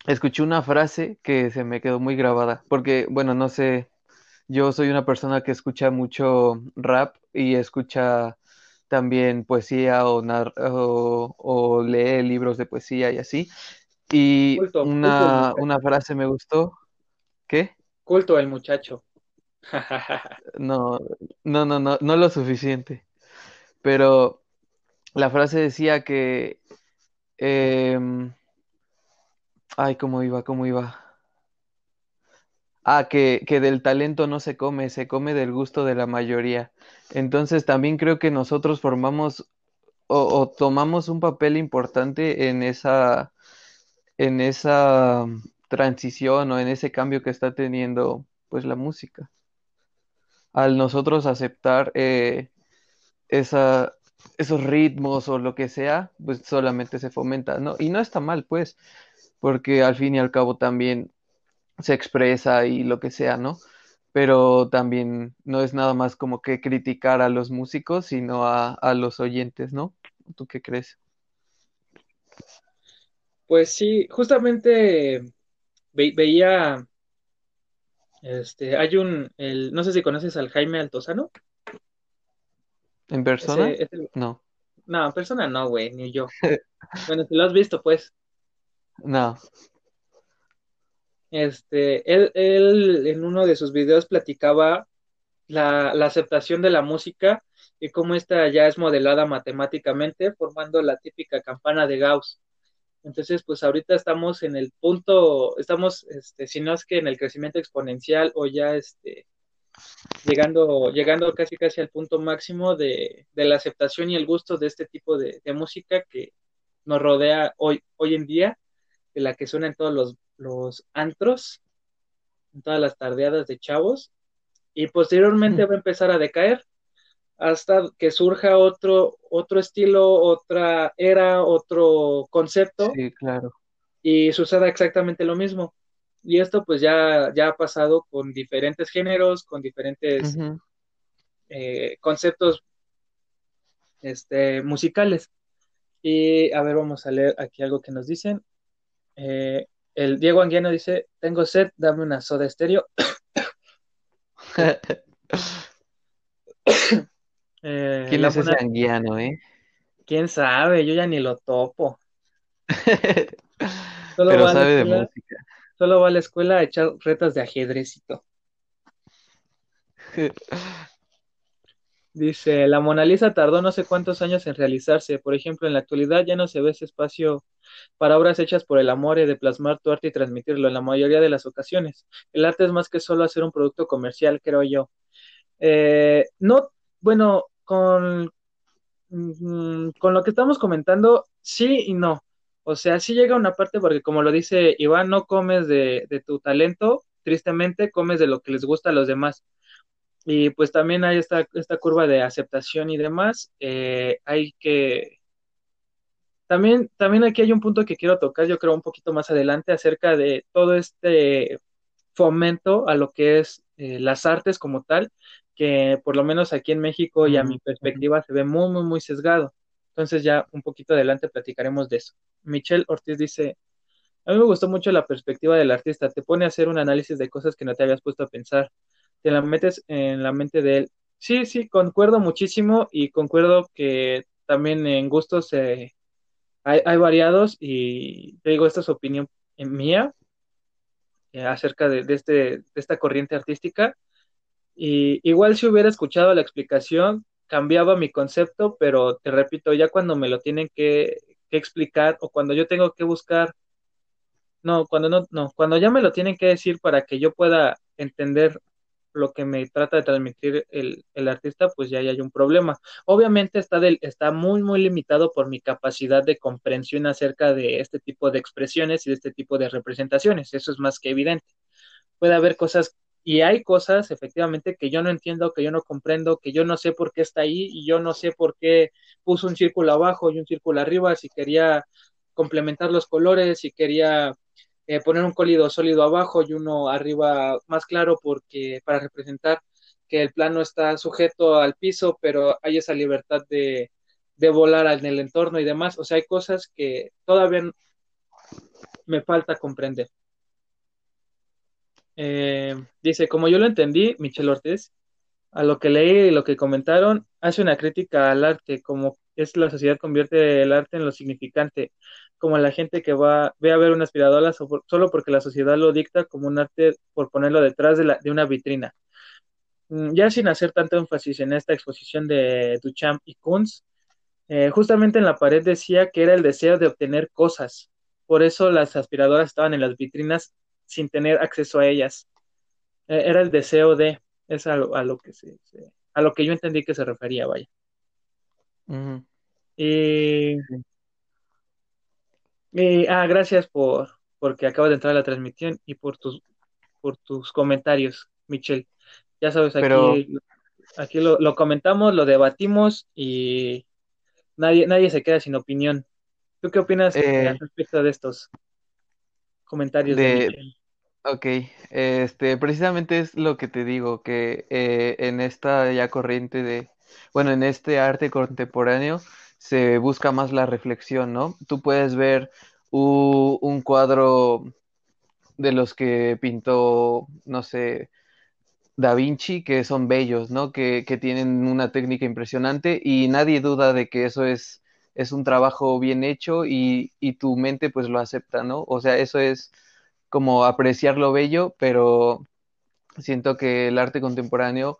escuché una frase que se me quedó muy grabada, porque, bueno, no sé, yo soy una persona que escucha mucho rap y escucha también poesía o, o, lee libros de poesía y así. Y una, una frase me gustó. ¿Qué? Culto el muchacho. <laughs> No, no, no, no, no lo suficiente. Pero la frase decía que... Em, ay, ¿cómo iba? ¿Cómo iba? Ah, que, que del talento no se come, se come del gusto de la mayoría. Entonces también creo que nosotros formamos o, tomamos un papel importante en esa, en esa transición o en ese cambio que está teniendo pues la música al nosotros aceptar eh, esa, esos ritmos o lo que sea, pues solamente se fomenta, ¿no? Y no está mal, pues, porque al fin y al cabo también se expresa y lo que sea, ¿no? Pero también no es nada más como que criticar a los músicos, sino a, a los oyentes, ¿no? ¿Tú qué crees? Pues sí, justamente veía este, hay un, el, no sé si conoces al Jaime Altozano. ¿En persona? No. No, en persona no, güey, ni yo. <laughs> bueno, si lo has visto, pues. No. Este, él, él en uno de sus videos platicaba la, la aceptación de la música y cómo esta ya es modelada matemáticamente, formando la típica campana de Gauss. Entonces, pues ahorita estamos en el punto, estamos, este, si no es que en el crecimiento exponencial o ya este, llegando, llegando casi casi al punto máximo de, la aceptación y el gusto de este tipo de, música que nos rodea hoy, hoy en día, de la que suena en todos los, los antros, en todas las tardeadas de chavos, y posteriormente va a empezar a decaer hasta que surja otro, otro estilo, otra era, otro concepto. Sí, claro. Y suceda exactamente lo mismo. Y esto pues ya, ya ha pasado con diferentes géneros, con diferentes eh, conceptos este, musicales. Y a ver, vamos a leer aquí algo que nos dicen. Eh, el Diego Anguiano dice, tengo sed, dame una soda estéreo. Eh, ¿Quién es ese anguiano, eh? ¿Quién sabe? Yo ya ni lo topo. <laughs> Pero sabe de música. Solo va a la escuela a echar retas de ajedrecito. <laughs> Dice, la Mona Lisa tardó no sé cuántos años en realizarse. Por ejemplo, en la actualidad ya no se ve ese espacio para obras hechas por el amor y de plasmar tu arte y transmitirlo en la mayoría de las ocasiones. El arte es más que solo hacer un producto comercial, creo yo. Eh, no, bueno, con, mm, con lo que estamos comentando, sí y no. O sea, sí llega una parte porque como lo dice Iván, no comes de, tu talento, tristemente comes de lo que les gusta a los demás. Y pues también hay esta, esta curva de aceptación y demás. Eh, hay que... También, también aquí hay un punto que quiero tocar, yo creo, un poquito más adelante acerca de todo este fomento a lo que es eh, las artes como tal, que por lo menos aquí en México y a mi perspectiva se ve muy, muy, muy sesgado. Entonces ya un poquito adelante platicaremos de eso. Michelle Ortiz dice, A mí me gustó mucho la perspectiva del artista, te pone a hacer un análisis de cosas que no te habías puesto a pensar, te la metes en la mente de él. Sí, sí, concuerdo muchísimo y concuerdo que también en gustos hay, hay, variados y te digo, esta es opinión mía eh, acerca de, de, este, de esta corriente artística. Y igual si hubiera escuchado la explicación, cambiaba mi concepto, pero te repito, ya cuando me lo tienen que, que explicar o cuando yo tengo que buscar no, cuando no, no, cuando ya me lo tienen que decir para que yo pueda entender lo que me trata de transmitir el, el artista, pues ya, hay un problema. Obviamente está, del, está muy, muy limitado por mi capacidad de comprensión acerca de este tipo de expresiones y de este tipo de representaciones. Eso es más que evidente. Puede haber cosas, y hay cosas efectivamente que yo no entiendo, que yo no comprendo, que yo no sé por qué está ahí y yo no sé por qué puso un círculo abajo y un círculo arriba, si quería complementar los colores, si quería eh, poner un cólido sólido abajo y uno arriba más claro porque para representar que el plano está sujeto al piso, pero hay esa libertad de, de volar en el entorno y demás. O sea, hay cosas que todavía me falta comprender. Eh, dice, como yo lo entendí, Michel Ortiz, a lo que leí y lo que comentaron, hace una crítica al arte, como es la sociedad convierte el arte en lo significante, como la gente que va ve a ver una aspiradora solo porque la sociedad lo dicta como un arte por ponerlo detrás de, la, de una vitrina. Mm, ya sin hacer tanto énfasis en esta exposición de Duchamp y Kunz, eh, justamente en la pared decía que era el deseo de obtener cosas, por eso las aspiradoras estaban en las vitrinas sin tener acceso a ellas. Eh, era el deseo de, es a lo, que se, a lo que yo entendí que se refería, vaya. Y, ah, gracias por porque acabo de entrar a la transmisión y por tus por tus comentarios, Michelle. Ya sabes, aquí, aquí lo, comentamos, lo debatimos y nadie, nadie se queda sin opinión. ¿Tú qué opinas eh, respecto de estos comentarios de, Michelle? Ok, este, precisamente es lo que te digo, que eh, en esta ya corriente de, bueno, en este arte contemporáneo se busca más la reflexión, ¿no? Tú puedes ver un cuadro de los que pintó, no sé, Da Vinci, que son bellos, ¿no? Que, que tienen una técnica impresionante y nadie duda de que eso es, es un trabajo bien hecho y, y tu mente pues lo acepta, ¿no? O sea, eso es como apreciar lo bello, pero siento que el arte contemporáneo,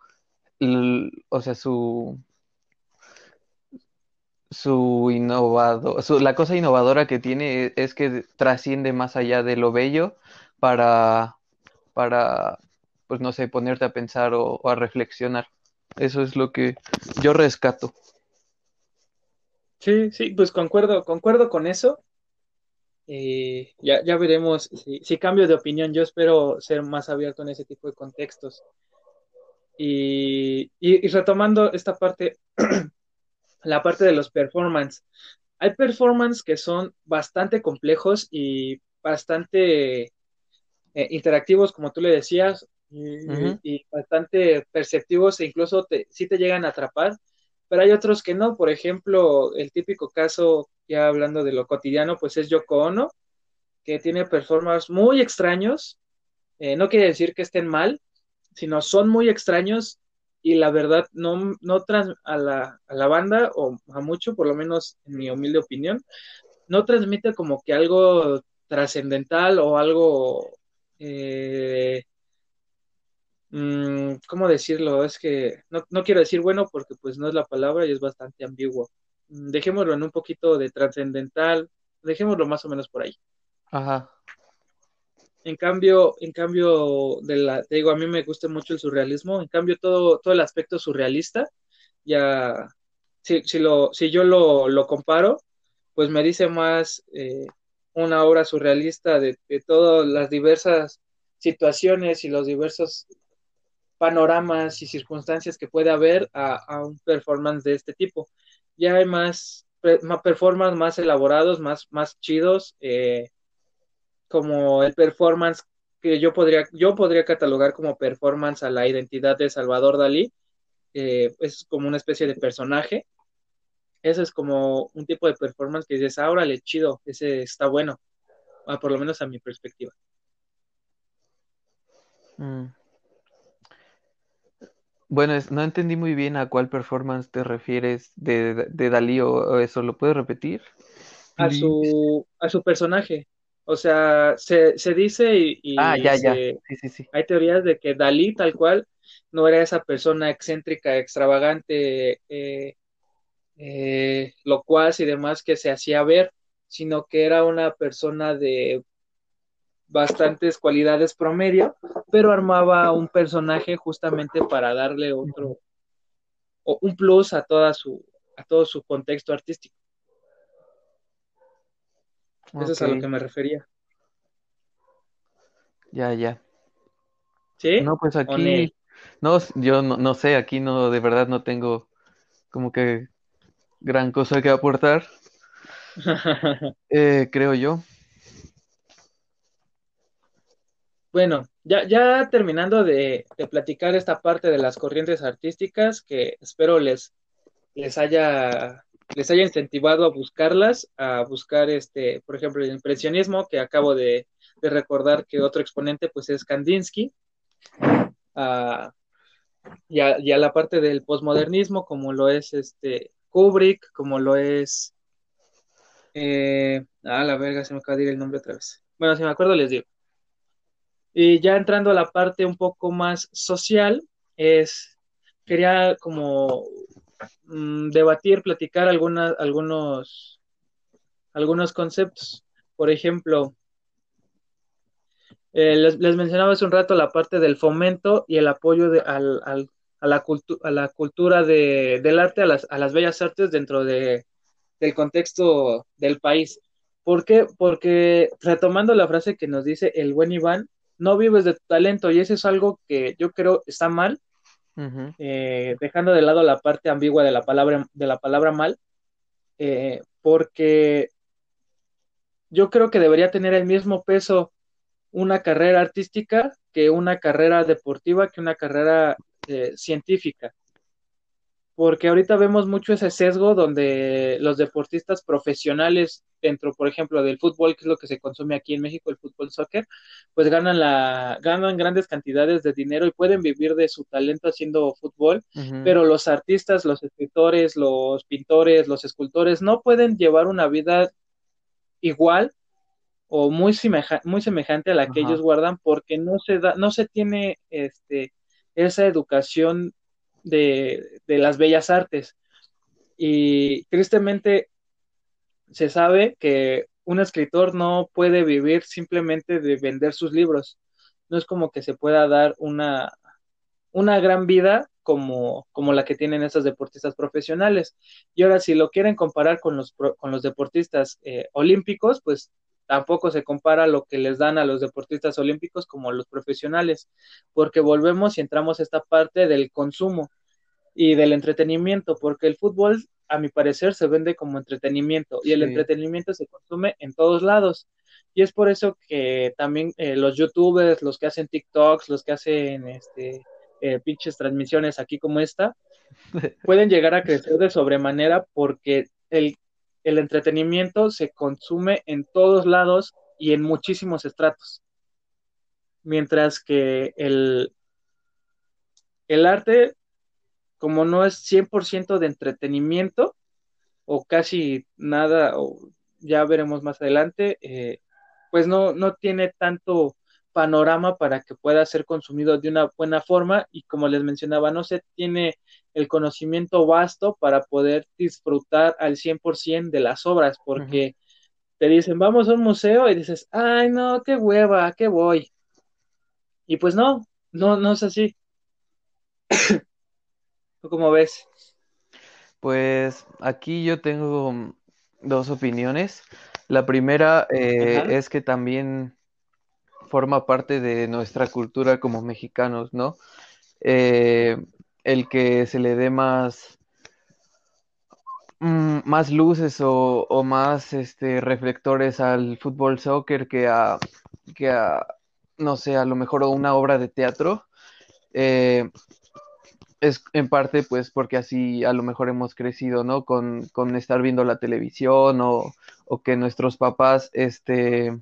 o sea, su, su innovado, la cosa innovadora que tiene es que trasciende más allá de lo bello para, para, pues no sé, ponerte a pensar o a reflexionar. Eso es lo que yo rescato. Sí, sí, pues concuerdo, concuerdo con eso. Eh, ya, ya veremos si, cambio de opinión. Yo espero ser más abierto en ese tipo de contextos. Y, y, retomando esta parte, <clears throat> la parte de los performance. Hay performance que son bastante complejos y bastante eh, interactivos, como tú le decías, y, bastante perceptivos e incluso te, sí te llegan a atrapar pero hay otros que no. Por ejemplo, el típico caso, ya hablando de lo cotidiano, pues es Yoko Ono, que tiene performances muy extraños. Eh, no quiere decir que estén mal, sino son muy extraños y la verdad no, no a, la, a la banda, o a mucho, por lo menos en mi humilde opinión, no transmite como que algo trascendental o algo eh, Mm, ¿cómo decirlo? Es que no, no, quiero decir bueno porque pues no es la palabra y es bastante ambiguo. Mm, dejémoslo en un poquito de trascendental, dejémoslo más o menos por ahí. Ajá. En cambio, en cambio de la, te digo, a mí me gusta mucho el surrealismo, en cambio todo, todo el aspecto surrealista, ya, si, si, lo, si yo lo, lo comparo, pues me dice más eh, una obra surrealista de, de todas las diversas situaciones y los diversos panoramas y circunstancias que puede haber a, un performance de este tipo. Ya hay más, más performance más elaborados, más, más chidos, eh, como el performance que yo podría, yo podría catalogar como performance a la identidad de Salvador Dalí. Eh, es como una especie de personaje. Eso es como un tipo de performance que dices, ah, órale, chido, ese está bueno. por lo menos a mi perspectiva. Mm. Bueno, no entendí muy bien a cuál performance te refieres de, de Dalí o, eso, ¿lo puedes repetir? A su, a su personaje. O sea, se, se dice y, ah, ya, ya. Sí, sí, sí. hay teorías de que Dalí tal cual no era esa persona excéntrica, extravagante, eh, eh, locuaz y demás que se hacía ver, sino que era una persona de bastantes cualidades promedio, pero armaba un personaje justamente para darle otro o un plus a toda su a todo su contexto artístico. Eso es a lo que me refería. Ya, ya. ¿Sí? No, pues aquí, no, yo no, no, sé, aquí no, de verdad no tengo como que gran cosa que aportar, <laughs> eh, creo yo. Bueno, ya, ya terminando de, de, platicar esta parte de las corrientes artísticas, que espero les, les haya les haya incentivado a buscarlas, a buscar este, por ejemplo, el impresionismo, que acabo de, recordar que otro exponente pues es Kandinsky, y, a, la parte del posmodernismo, como lo es este Kubrick, como lo es eh, ah, la verga, se me acaba de ir el nombre otra vez. Bueno, si me acuerdo les digo. Y ya entrando a la parte un poco más social, es quería como Mm, debatir, platicar algunas, algunos, algunos conceptos. Por ejemplo, eh, les, mencionaba hace un rato la parte del fomento y el apoyo de, al, a, la a, la cultura de, del arte, a las, a las bellas artes dentro de, del contexto del país. ¿Por qué? Porque retomando la frase que nos dice el buen Iván, no vives de tu talento y eso es algo que yo creo está mal eh, dejando de lado la parte ambigua de la palabra, de la palabra mal, eh, porque yo creo que debería tener el mismo peso una carrera artística que una carrera deportiva, que una carrera eh, científica porque ahorita vemos mucho ese sesgo donde los deportistas profesionales dentro, por ejemplo, del fútbol, que es lo que se consume aquí en México, el fútbol soccer, pues ganan la ganan grandes cantidades de dinero y pueden vivir de su talento haciendo fútbol, pero los artistas, los escritores, los pintores, los escultores no pueden llevar una vida igual o muy, muy semejante a la que ellos guardan porque no se da no se tiene este esa educación de, las bellas artes. Y tristemente se sabe que un escritor no puede vivir simplemente de vender sus libros. No es como que se pueda dar una, una gran vida como, como la que tienen estos deportistas profesionales. Y ahora, si lo quieren comparar con los, con los deportistas eh, olímpicos, pues tampoco se compara lo que les dan a los deportistas olímpicos como a los profesionales, porque volvemos y entramos a esta parte del consumo y del entretenimiento, porque el fútbol, a mi parecer, se vende como entretenimiento y el entretenimiento se consume en todos lados. Y es por eso que también eh, los youtubers, los que hacen TikToks, los que hacen este, eh, pinches transmisiones aquí como esta, <laughs> pueden llegar a crecer de sobremanera porque el el entretenimiento se consume en todos lados y en muchísimos estratos. Mientras que el, el arte, como no es 100% de entretenimiento, o casi nada, o ya veremos más adelante, eh, pues no, no tiene tanto panorama para que pueda ser consumido de una buena forma y como les mencionaba, no se tiene el conocimiento vasto para poder disfrutar al 100% de las obras, porque te dicen, vamos a un museo y dices, ay, no, qué hueva, qué voy. Y pues no, no, no es así. <coughs> ¿Tú cómo ves? Pues aquí yo tengo dos opiniones. La primera eh, es que también forma parte de nuestra cultura como mexicanos, ¿no? Eh, el que se le dé más, mm, más luces o, más este, reflectores al fútbol soccer que a, que a, no sé, a lo mejor una obra de teatro. Eh, es en parte pues porque así a lo mejor hemos crecido, ¿no? Con, con estar viendo la televisión o, o, que nuestros papás este,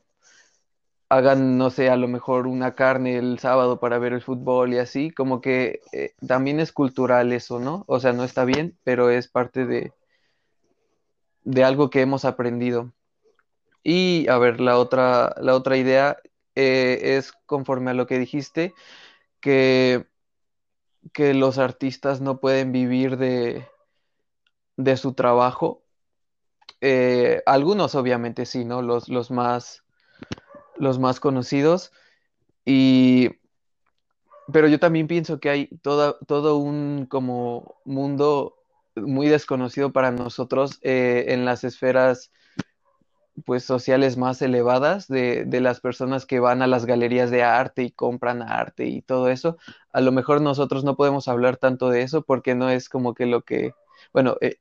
hagan, no sé, a lo mejor una carne el sábado para ver el fútbol y así, como que eh, también es cultural eso, ¿no? O sea, no está bien, pero es parte de, de algo que hemos aprendido. Y a ver, la otra, la otra idea eh, es conforme a lo que dijiste, que, que los artistas no pueden vivir de, de su trabajo. Eh, algunos obviamente sí, ¿no? Los, los, más, los más conocidos. Y, pero yo también pienso que hay toda, todo un como mundo muy desconocido para nosotros eh, en las esferas pues sociales más elevadas de, de, las personas que van a las galerías de arte y compran arte y todo eso. A lo mejor nosotros no podemos hablar tanto de eso porque no es como que lo que, bueno, eh,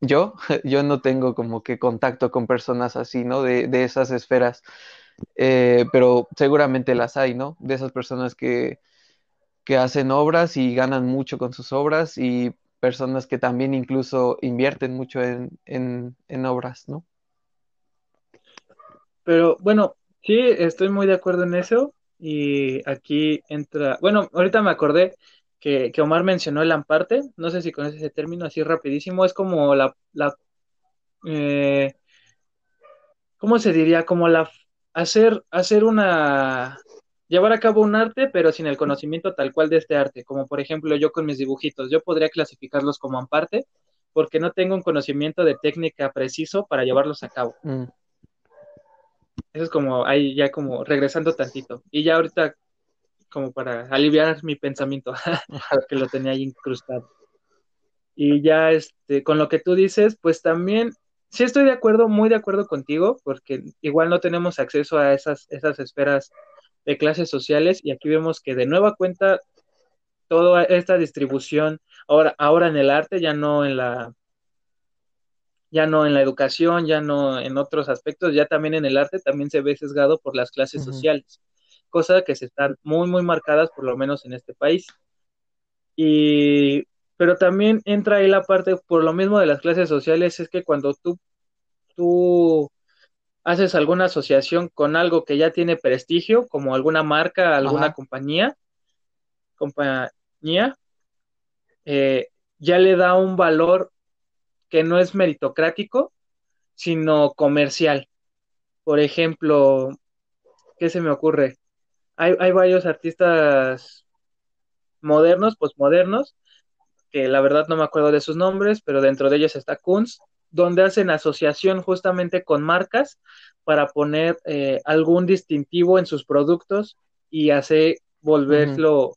yo, <laughs> yo no tengo como que contacto con personas así, ¿no? De, de esas esferas, eh, pero seguramente las hay, ¿no? De esas personas que, que hacen obras y ganan mucho con sus obras y personas que también incluso invierten mucho en, en, en obras, ¿no? Pero bueno, sí, estoy muy de acuerdo en eso y aquí entra, bueno, ahorita me acordé, que, que, Omar mencionó el amparte, no sé si conoces ese término así rapidísimo, es como la, la eh, ¿cómo se diría? Como la hacer, hacer una llevar a cabo un arte, pero sin el conocimiento tal cual de este arte, como por ejemplo yo con mis dibujitos, yo podría clasificarlos como amparte, porque no tengo un conocimiento de técnica preciso para llevarlos a cabo. Mm. Eso es como ahí ya como regresando tantito. Y ya ahorita como para aliviar mi pensamiento, <laughs> que lo tenía ahí incrustado. Y ya este, con lo que tú dices, pues también sí estoy de acuerdo, muy de acuerdo contigo, porque igual no tenemos acceso a esas, esas esferas de clases sociales y aquí vemos que de nueva cuenta toda esta distribución ahora, ahora en el arte, ya no en la ya no en la educación, ya no en otros aspectos, ya también en el arte también se ve sesgado por las clases uh -huh. sociales cosas que se están muy, muy marcadas, por lo menos en este país. Y, pero también entra ahí la parte, por lo mismo de las clases sociales, es que cuando tú, tú haces alguna asociación con algo que ya tiene prestigio, como alguna marca, alguna Ajá. compañía, compañía, eh, ya le da un valor que no es meritocrático, sino comercial. Por ejemplo, ¿qué se me ocurre? hay, hay varios artistas modernos, postmodernos, que la verdad no me acuerdo de sus nombres, pero dentro de ellos está Kunz, donde hacen asociación justamente con marcas para poner eh, algún distintivo en sus productos y hace volverlo, uh -huh.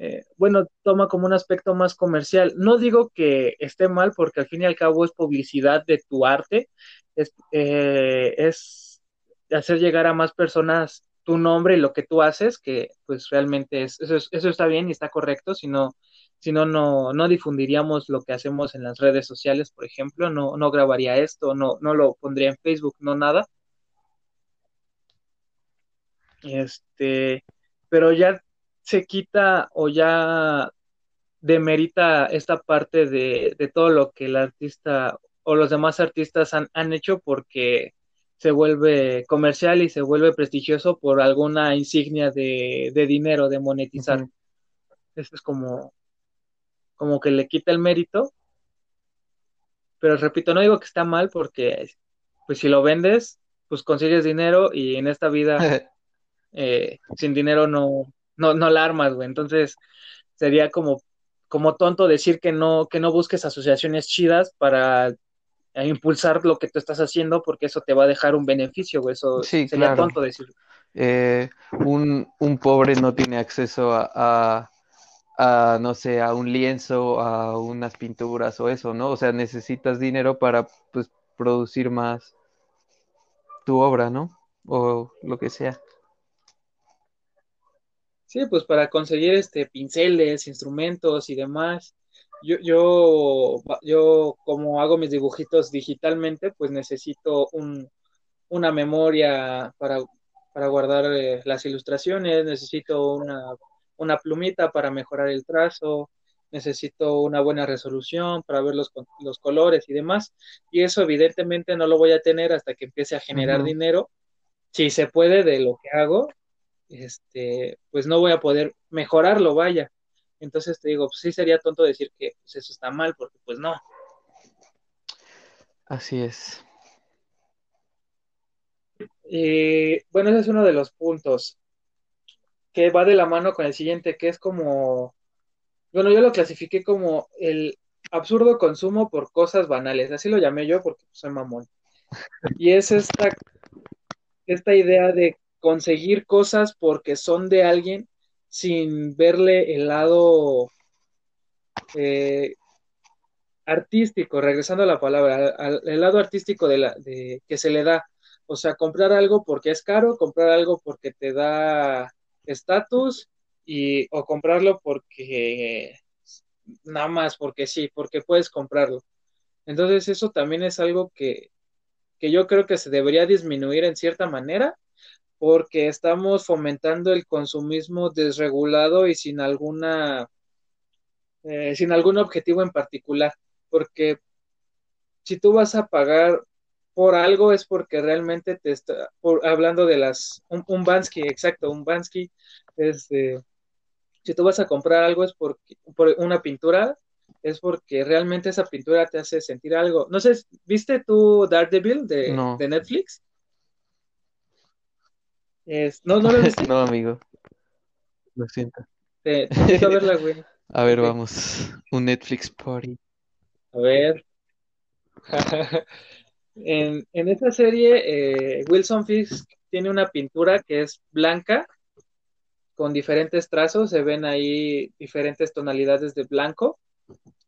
eh, bueno, toma como un aspecto más comercial. No digo que esté mal, porque al fin y al cabo es publicidad de tu arte, es, eh, es hacer llegar a más personas tu nombre y lo que tú haces, que pues realmente es, eso, eso está bien y está correcto, si no, si no, no, difundiríamos lo que hacemos en las redes sociales, por ejemplo, no, no grabaría esto, no, no lo pondría en Facebook, no nada. Este, pero ya se quita o ya demerita esta parte de, de todo lo que el artista o los demás artistas han, han hecho porque se vuelve comercial y se vuelve prestigioso por alguna insignia de, de dinero, de monetizar. Uh -huh. Eso es como, como que le quita el mérito. Pero repito, no digo que está mal porque pues si lo vendes, pues consigues dinero y en esta vida <laughs> eh, sin dinero no, no, no la armas, güey. Entonces sería como, como tonto decir que no, que no busques asociaciones chidas para a impulsar lo que tú estás haciendo porque eso te va a dejar un beneficio, güey. Eso sí, sería claro. tonto decirlo. Eh, un, un, pobre no tiene acceso a, a, a, no sé, a un lienzo, a unas pinturas o eso, ¿no? O sea, necesitas dinero para, pues, producir más tu obra, ¿no? O lo que sea. Sí, pues para conseguir este pinceles, instrumentos y demás yo, yo, yo como hago mis dibujitos digitalmente, pues necesito un, una memoria para, para guardar eh, las ilustraciones, necesito una, una, plumita para mejorar el trazo, necesito una buena resolución para ver los, los, colores y demás. Y eso evidentemente no lo voy a tener hasta que empiece a generar uh -huh. dinero si se puede de lo que hago, este, pues no voy a poder mejorarlo, vaya. Entonces te digo, pues sí sería tonto decir que pues, eso está mal, porque pues no. Así es. Y bueno, ese es uno de los puntos que va de la mano con el siguiente, que es como, bueno, yo lo clasifiqué como el absurdo consumo por cosas banales, así lo llamé yo porque soy mamón. Y es esta, esta idea de conseguir cosas porque son de alguien sin verle el lado eh, artístico, regresando a la palabra, al, el lado artístico de la, de, que se le da. O sea, comprar algo porque es caro, comprar algo porque te da estatus y o comprarlo porque nada más porque sí, porque puedes comprarlo. Entonces eso también es algo que, que yo creo que se debería disminuir en cierta manera porque estamos fomentando el consumismo desregulado y sin alguna eh, sin algún objetivo en particular porque si tú vas a pagar por algo es porque realmente te está por, hablando de las un, un Bansky, exacto, un Bansky este si tú vas a comprar algo es porque por una pintura es porque realmente esa pintura te hace sentir algo. No sé, ¿viste tú Daredevil de, No. de Netflix? Es, no, no lo viste. <laughs> No, amigo. Lo siento. Te, te invito a verla, güey. <laughs> A ver, vamos. Un Netflix party. A ver. <laughs> En, en esta serie, eh, Wilson Fisk tiene una pintura que es blanca, con diferentes trazos, se ven ahí diferentes tonalidades de blanco,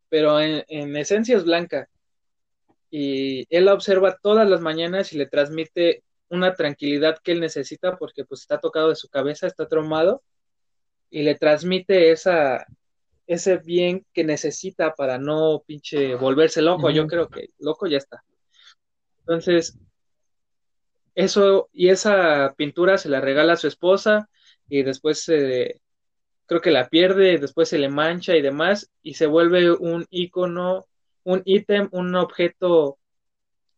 pero en, en esencia es blanca. Y él la observa todas las mañanas y le transmite una tranquilidad que él necesita porque pues está tocado de su cabeza, está traumado, y le transmite esa, ese bien que necesita para no pinche volverse loco. Yo creo que loco ya está. Entonces, eso y esa pintura se la regala a su esposa y después se, creo que la pierde, después se le mancha y demás y se vuelve un icono, un ítem, un objeto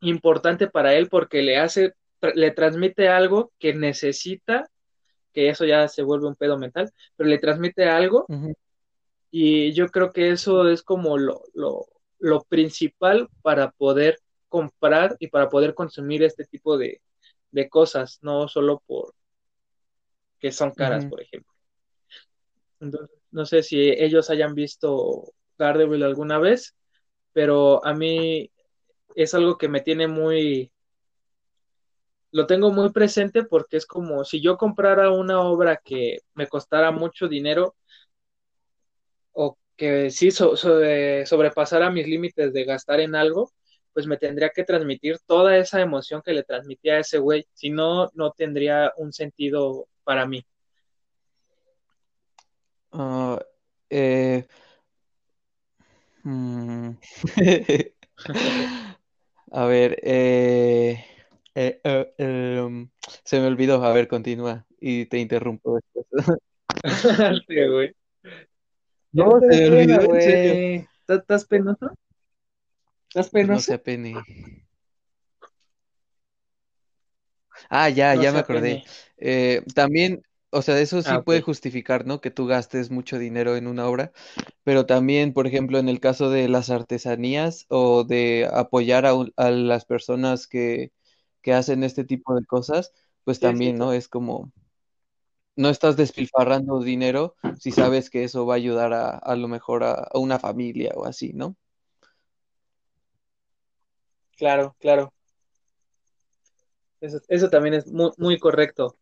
importante para él porque le hace, le transmite algo que necesita, que eso ya se vuelve un pedo mental, pero le transmite algo. Y yo creo que eso es como lo, lo, lo principal para poder comprar y para poder consumir este tipo de, de cosas, no solo por que son caras, por ejemplo. Entonces, no sé si ellos hayan visto Daredevil alguna vez, pero a mí es algo que me tiene muy, lo tengo muy presente porque es como si yo comprara una obra que me costara mucho dinero o que sí so, so, eh, sobrepasara mis límites de gastar en algo, pues me tendría que transmitir toda esa emoción que le transmitía a ese güey, si no, no tendría un sentido para mí. Uh, eh, mm. <laughs> A ver, eh, eh, eh, eh, se me olvidó. A ver, continúa y te interrumpo después. <laughs> sí, güey. No, se me olvidó, güey. serio. ¿Estás- ¿Estás penoso? ¿Estás Que no se apene. Ah, ya, No ya se me acordé. apene. Eh, también, o sea, eso sí Ah, ok. puede justificar, ¿no? Que tú gastes mucho dinero en una obra, pero también, por ejemplo, en el caso de las artesanías o de apoyar a, un- a las personas que, que hacen este tipo de cosas, pues Sí, también, ¿no? Es como, no estás despilfarrando dinero si sabes que eso va a ayudar a, a lo mejor a, a una familia o así, ¿no? Claro, claro. Eso, eso también es muy, muy correcto.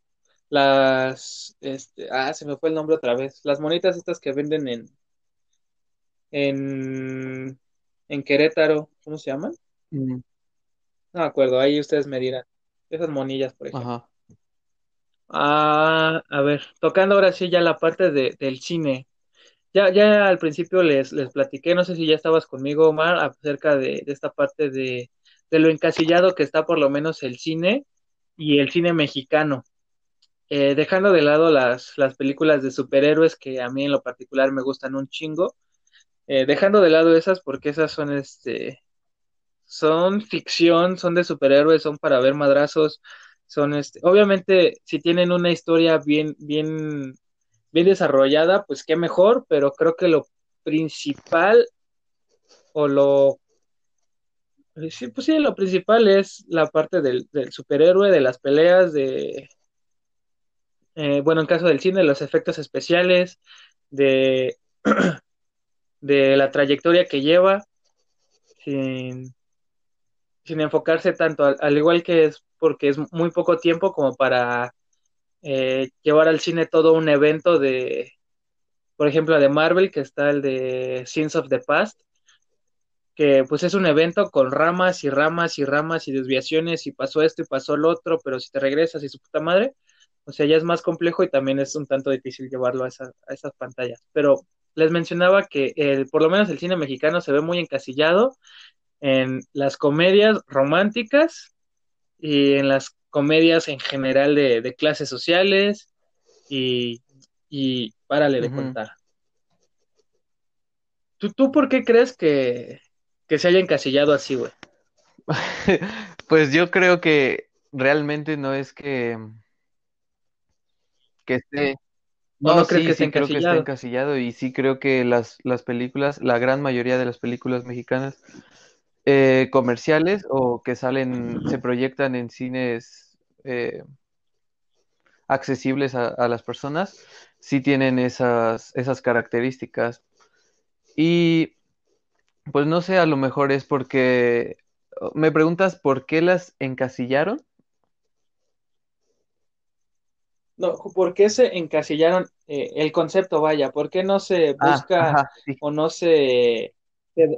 Las, este, ah, se me fue el nombre otra vez. Las monitas estas que venden en, en, en Querétaro, ¿cómo se llaman? Mm, No me acuerdo, ahí ustedes me dirán. Esas monillas, por ejemplo. Ajá. Ah, a ver, tocando ahora sí ya la parte de, del cine. Ya, ya al principio les, les platiqué, no sé si ya estabas conmigo, Omar, acerca de, de esta parte de, de lo encasillado que está por lo menos el cine y el cine mexicano. Eh, dejando de lado las, las películas de superhéroes que a mí en lo particular me gustan un chingo, eh, dejando de lado esas porque esas son este son ficción, son de superhéroes, son para ver madrazos, son este, obviamente si tienen una historia bien, bien, bien desarrollada, pues qué mejor, pero creo que lo principal o lo sí, pues sí, lo principal es la parte del, del superhéroe, de las peleas, de eh, bueno, en caso del cine, los efectos especiales, de, <clears throat> de la trayectoria que lleva, sin, sin enfocarse tanto, al, igual que es porque es muy poco tiempo como para eh, llevar al cine todo un evento de, por ejemplo, de Marvel, que está el de Scenes of the Past, que pues es un evento con ramas y ramas y ramas y desviaciones y pasó esto y pasó lo otro, pero si te regresas y su puta madre, o sea, ya es más complejo y también es un tanto difícil llevarlo a, a esas pantallas. Pero les mencionaba que el, por lo menos el cine mexicano se ve muy encasillado en las comedias románticas y en las comedias en general de, clases sociales y, y párale de contar. ¿Tú, ¿Tú por qué crees que, que se haya encasillado así, güey? <laughs> pues yo creo que realmente no es que, que esté... No, no, creo que esté creo que está encasillado y sí creo que las, las películas, la gran mayoría de las películas mexicanas eh, comerciales o que salen, se proyectan en cines eh, accesibles a, las personas, sí tienen esas, esas características. Y pues no sé, a lo mejor es porque me preguntas por qué las encasillaron. No, ¿por qué se encasillaron eh, el concepto, vaya? ¿Por qué no se ah, busca o no se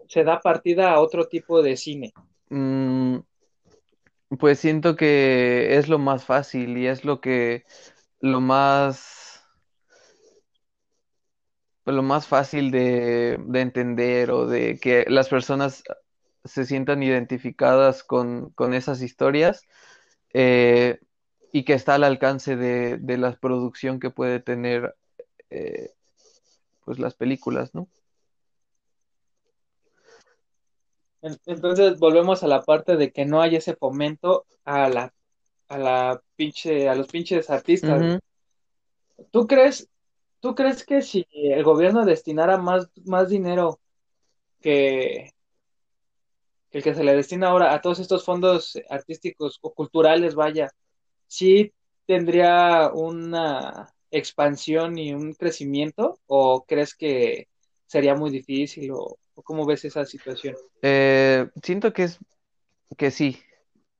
se, da partida a otro tipo de cine? Mm, pues siento que es lo más fácil y es lo que lo más lo más fácil de, entender o de que las personas se sientan identificadas con, esas historias eh, y que está al alcance de, la producción que puede tener eh, pues las películas, ¿no? Entonces volvemos a la parte de que no hay ese fomento a la, a la pinche, a los pinches artistas. ¿Tú crees, tú crees que si el gobierno destinara más, más dinero que, el que se le destina ahora a todos estos fondos artísticos o culturales, vaya, sí tendría una expansión y un crecimiento? ¿O crees que sería muy difícil? ¿O, cómo ves esa situación? Eh, siento que es que sí,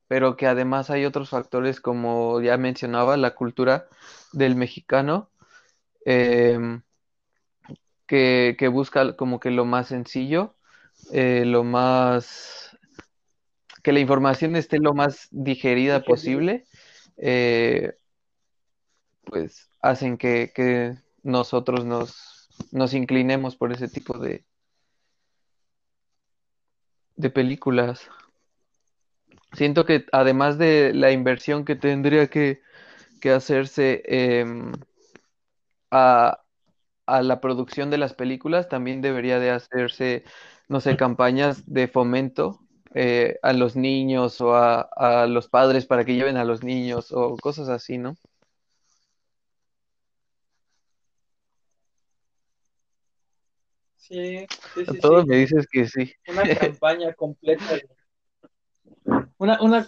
pero que además hay otros factores como ya mencionaba, la cultura del mexicano, em, que, busca como que lo más sencillo, eh, lo más que la información esté lo más digerida posible, eh, pues hacen que, que nosotros nos, nos inclinemos por ese tipo de, de películas. Siento que además de la inversión que tendría que, hacerse em, a, la producción de las películas, también debería de hacerse, no sé, campañas de fomento eh, a los niños o a, a, los padres para que lleven a los niños o cosas así, ¿no? Sí, sí, sí. Todo me dices que sí. Una campaña completa. Una, una,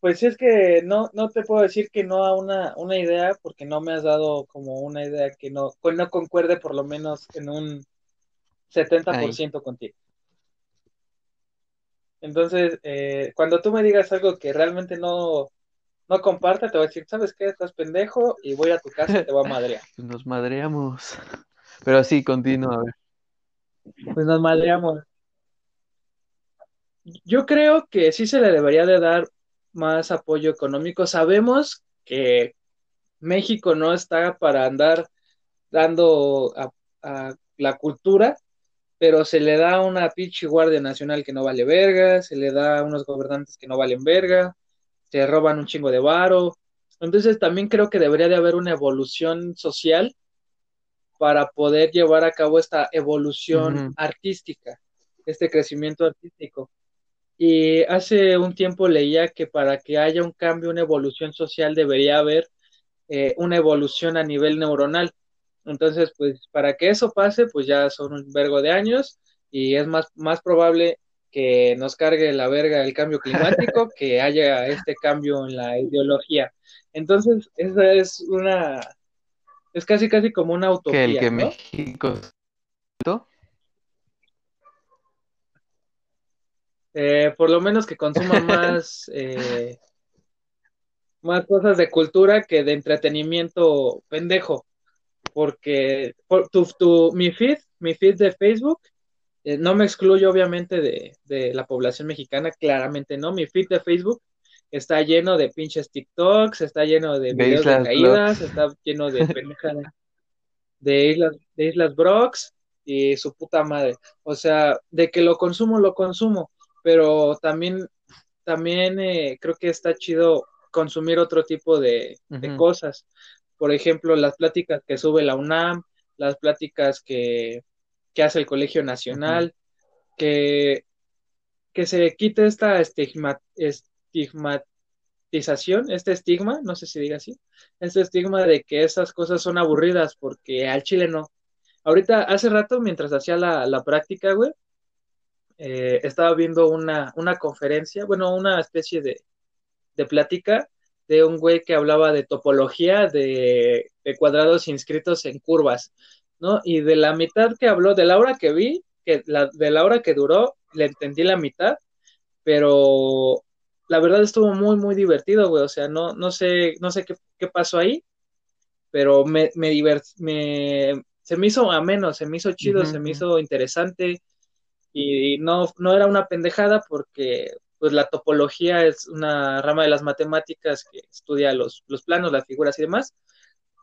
pues es que no, no te puedo decir que no a una, una idea, porque no me has dado como una idea que no, no concuerde por lo menos en un 70% contigo. Entonces, eh, cuando tú me digas algo que realmente no, no comparta, te voy a decir, ¿sabes qué? Estás pendejo y voy a tu casa y te voy a madrear. <laughs> Nos madreamos. Pero sí, continúa. A ver pues nos madreamos. Yo creo que sí se le debería de dar más apoyo económico. Sabemos que México no está para andar dando a, la cultura, pero se le da una pinche guardia nacional que no vale verga, se le da a unos gobernantes que no valen verga, se roban un chingo de varo. Entonces también creo que debería de haber una evolución social para poder llevar a cabo esta evolución artística, este crecimiento artístico. Y hace un tiempo leía que para que haya un cambio, una evolución social, debería haber eh, una evolución a nivel neuronal. Entonces, pues para que eso pase, pues ya son un vergo de años y es más, más probable que nos cargue la verga el cambio climático <laughs> que haya este cambio en la ideología. Entonces, esa es una, es casi casi como una utopía. Que el que ¿no? México... Eh, por lo menos que consuma <laughs> más, eh, más cosas de cultura que de entretenimiento pendejo. Porque por, tu, tu, mi feed, mi feed de Facebook, eh, no me excluyo obviamente de, de, la población mexicana, claramente no. Mi feed de Facebook está lleno de pinches TikToks, está lleno de videos de, de caídas, está lleno de <laughs> pendejadas de islas, de Islas Brox y su puta madre. O sea, de que lo consumo, lo consumo pero también, también eh, creo que está chido consumir otro tipo de, uh -huh. de, cosas. Por ejemplo, las pláticas que sube la UNAM, las pláticas que, que hace el Colegio Nacional, uh -huh. que, que se quite esta estigma, estigmatización, este estigma, no sé si diga así, este estigma de que esas cosas son aburridas porque al chile no. Ahorita, hace rato, mientras hacía la, la práctica, güey, eh, estaba viendo una, una, conferencia, bueno, una especie de, de, plática de un güey que hablaba de topología de, de, cuadrados inscritos en curvas, ¿no? Y de la mitad que habló, de la hora que vi, que la, de la hora que duró, le entendí la mitad, pero la verdad estuvo muy, muy divertido, güey, o sea, no, no sé, no sé qué, qué pasó ahí, pero me, me, divert, me, se me hizo ameno, se me hizo chido, uh -huh. se me hizo interesante, y no, no era una pendejada porque pues la topología es una rama de las matemáticas que estudia los, los planos, las figuras y demás,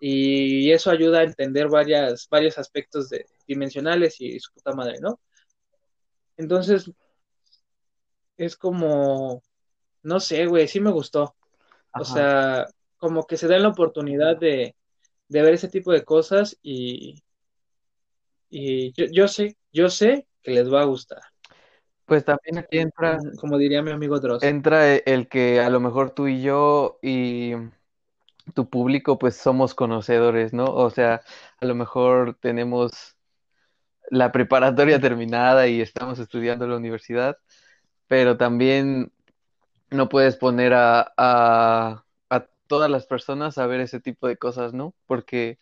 y eso ayuda a entender varias, varios aspectos de, dimensionales y su puta madre, ¿no? Entonces, es como, no sé, güey, sí me gustó. Ajá. O sea, como que se da la oportunidad de, de ver ese tipo de cosas y, y yo, yo sé, yo sé que les va a gustar. Pues también aquí entra, como diría mi amigo Dross. Entra el que a lo mejor tú y yo y tu público pues somos conocedores, ¿no? O sea, a lo mejor tenemos la preparatoria terminada y estamos estudiando en la universidad, pero también no puedes poner a, a, a todas las personas a ver ese tipo de cosas, ¿no? Porque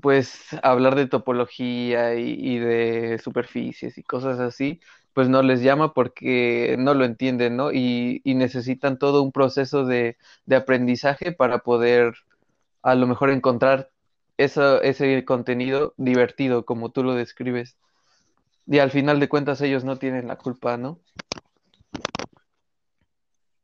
pues hablar de topología y, y, de superficies y cosas así, pues no les llama porque no lo entienden, ¿no? Y, y necesitan todo un proceso de, de, aprendizaje para poder a lo mejor encontrar eso, ese contenido divertido, como tú lo describes. Y al final de cuentas ellos no tienen la culpa, ¿no?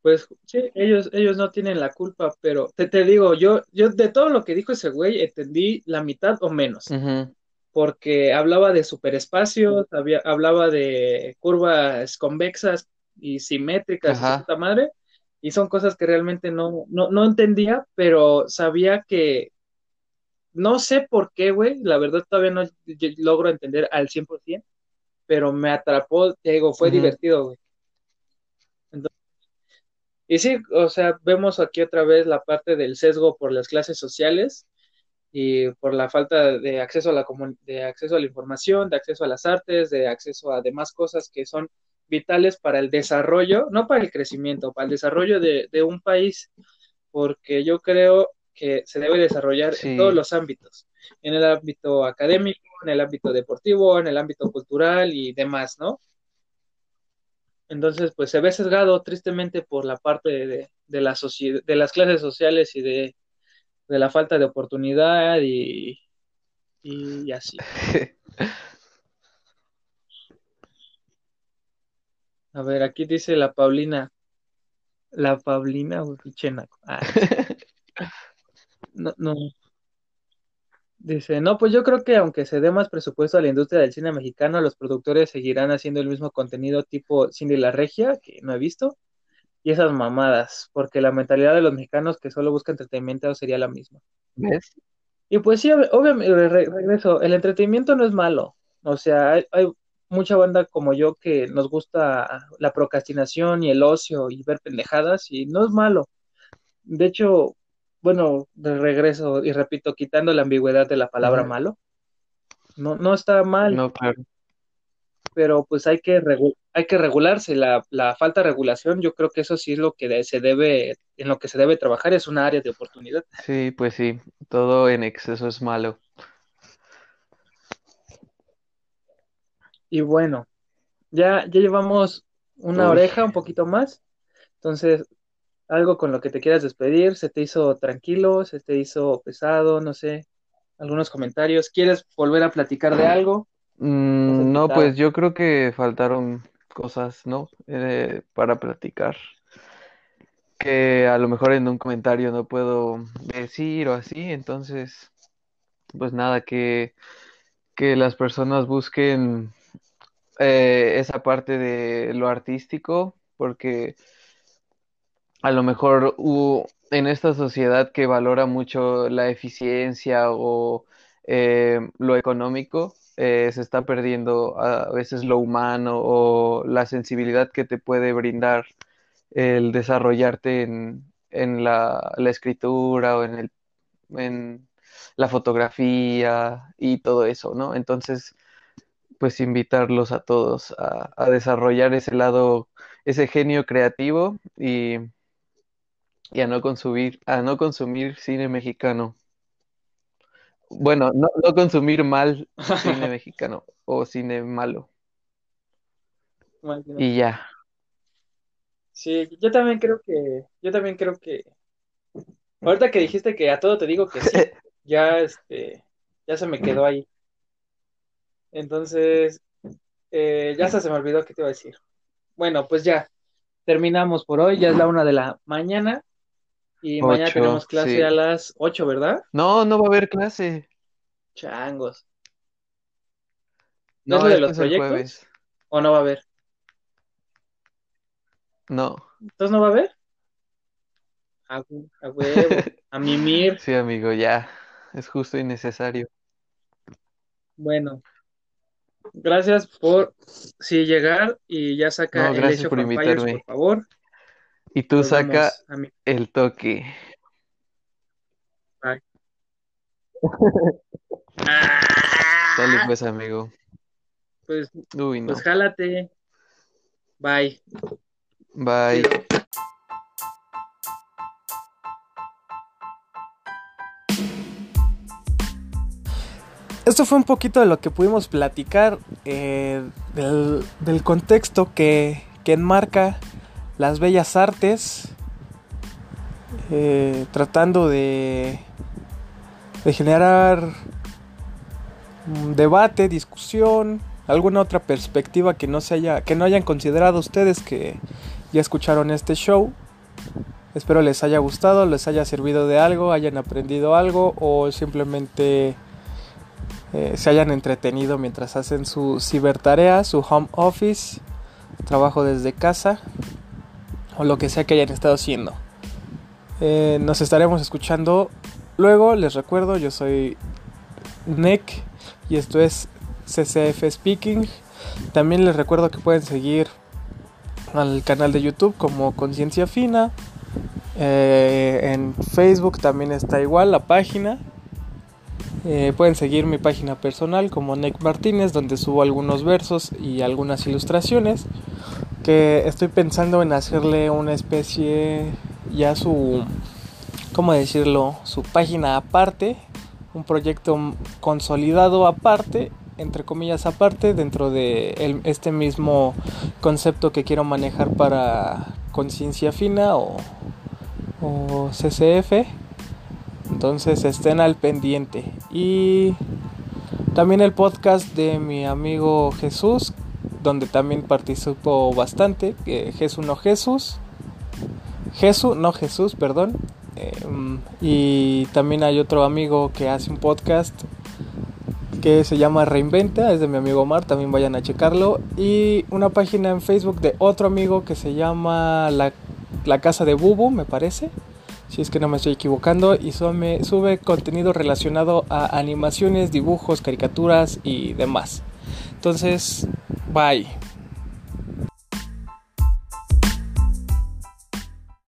Pues sí, ellos, ellos no tienen la culpa, pero te, te digo, yo, yo de todo lo que dijo ese güey entendí la mitad o menos. Uh -huh. Porque hablaba de superespacios, había, hablaba de curvas convexas y simétricas, y puta madre, y son cosas que realmente no, no, no entendía, pero sabía que no sé por qué, güey, la verdad todavía no logro entender al 100%, pero me atrapó, te digo, fue uh -huh. divertido, güey. Y sí, o sea, vemos aquí otra vez la parte del sesgo por las clases sociales y por la falta de acceso a la de acceso a la información, de acceso a las artes, de acceso a demás cosas que son vitales para el desarrollo, no para el crecimiento, para el desarrollo de, de un país, porque yo creo que se debe desarrollar sí. en todos los ámbitos, en el ámbito académico, en el ámbito deportivo, en el ámbito cultural y demás, ¿no? Entonces, pues se ve sesgado tristemente por la parte de, de, la de las clases sociales y de, de la falta de oportunidad y, y así. <laughs> A ver, aquí dice la Paulina. La Paulina, ah. No, <laughs> no. Dice, no, pues yo creo que aunque se dé más presupuesto a la industria del cine mexicano, los productores seguirán haciendo el mismo contenido tipo Cindy la Regia, que no he visto, y esas mamadas, porque la mentalidad de los mexicanos que solo buscan entretenimiento sería la misma. ¿Ves? Y pues sí, obviamente, regreso, el entretenimiento no es malo, o sea, hay, hay, mucha banda como yo que nos gusta la procrastinación y el ocio y ver pendejadas y no es malo. De hecho, bueno, de regreso y repito, quitando la ambigüedad de la palabra malo, no, no está mal. No, claro. Pero pues hay que, hay que regularse. La, la, falta de regulación, yo creo que eso sí es lo que se debe, en lo que se debe trabajar, es una área de oportunidad. Sí, pues sí, todo en exceso es malo. Y bueno, ya, ya llevamos una oreja, un poquito más. Entonces, algo con lo que te quieras despedir, se te hizo tranquilo, se te hizo pesado, no sé, algunos comentarios. ¿Quieres volver a platicar de algo? Mm, no, pues yo creo que faltaron cosas, ¿no? Eh, para platicar. Que a lo mejor en un comentario no puedo decir o así, entonces, pues nada, que, que las personas busquen eh, esa parte de lo artístico, porque a lo mejor en esta sociedad que valora mucho la eficiencia o eh, lo económico, eh, se está perdiendo a veces lo humano o la sensibilidad que te puede brindar el desarrollarte en, en la, la, escritura o en, el, en la fotografía y todo eso, ¿no? Entonces, pues invitarlos a todos a, a desarrollar ese lado, ese genio creativo y, y a no consumir, a no consumir cine mexicano. Bueno, no, no consumir mal cine <laughs> mexicano o cine malo. Y ya. Sí, yo también creo que, yo también creo que, ahorita que dijiste que a todo te digo que sí, <laughs> ya este, ya se me quedó ahí. Entonces, eh, ya hasta se me olvidó qué te iba a decir. Bueno, pues ya, terminamos por hoy, ya es la una de la mañana y mañana tenemos clase a las ocho, ¿verdad? No, no va a haber clase. Changos. ¿No, es lo de los proyectos? ¿O no va a haber? No. ¿Entonces no va a haber? A, a huevo, <laughs> a mimir. Sí, amigo, ya. Es justo y necesario. Bueno, gracias por sí llegar y ya saca No, el hecho por invitarme. por favor. Y tú Nos saca el toque. Bye. <laughs> Dale pues, amigo. Pues, Uy, no. pues jálate. Bye. Bye. Esto fue un poquito de lo que pudimos platicar eh, del, del contexto que, que enmarca las bellas artes, eh, tratando de, generar un debate, discusión, alguna otra perspectiva que no se haya, que no hayan considerado ustedes que ya escucharon este show. Espero les haya gustado, les haya servido de algo, hayan aprendido algo o simplemente eh, se hayan entretenido mientras hacen su cibertarea, su home office, trabajo desde casa o lo que sea que hayan estado haciendo. Eh, nos estaremos escuchando luego. Les recuerdo, yo soy Nick y esto es CCF Speaking. También les recuerdo que pueden seguir al canal de YouTube como Conciencia Fina. Eh, en Facebook también está igual la página. Eh, pueden seguir mi página personal como Nick Martínez, donde subo algunos versos y algunas ilustraciones. Que estoy pensando en hacerle una especie, ya su, ¿cómo decirlo? Su página aparte, un proyecto consolidado aparte, entre comillas aparte, dentro de este mismo concepto que quiero manejar para conciencia fina o, o CCF. Entonces estén al pendiente. Y también el podcast de mi amigo Jesús, donde también participo bastante. que Jesús no Jesús. Jesús, no Jesús, perdón. Em, y también hay otro amigo que hace un podcast que se llama Reinventa, es de mi amigo Omar, también vayan a checarlo. Y una página en Facebook de otro amigo que se llama La, La Casa de Bubu, me parece si es que no me estoy equivocando, y sube, sube contenido relacionado a animaciones, dibujos, caricaturas y demás. Entonces, Bye.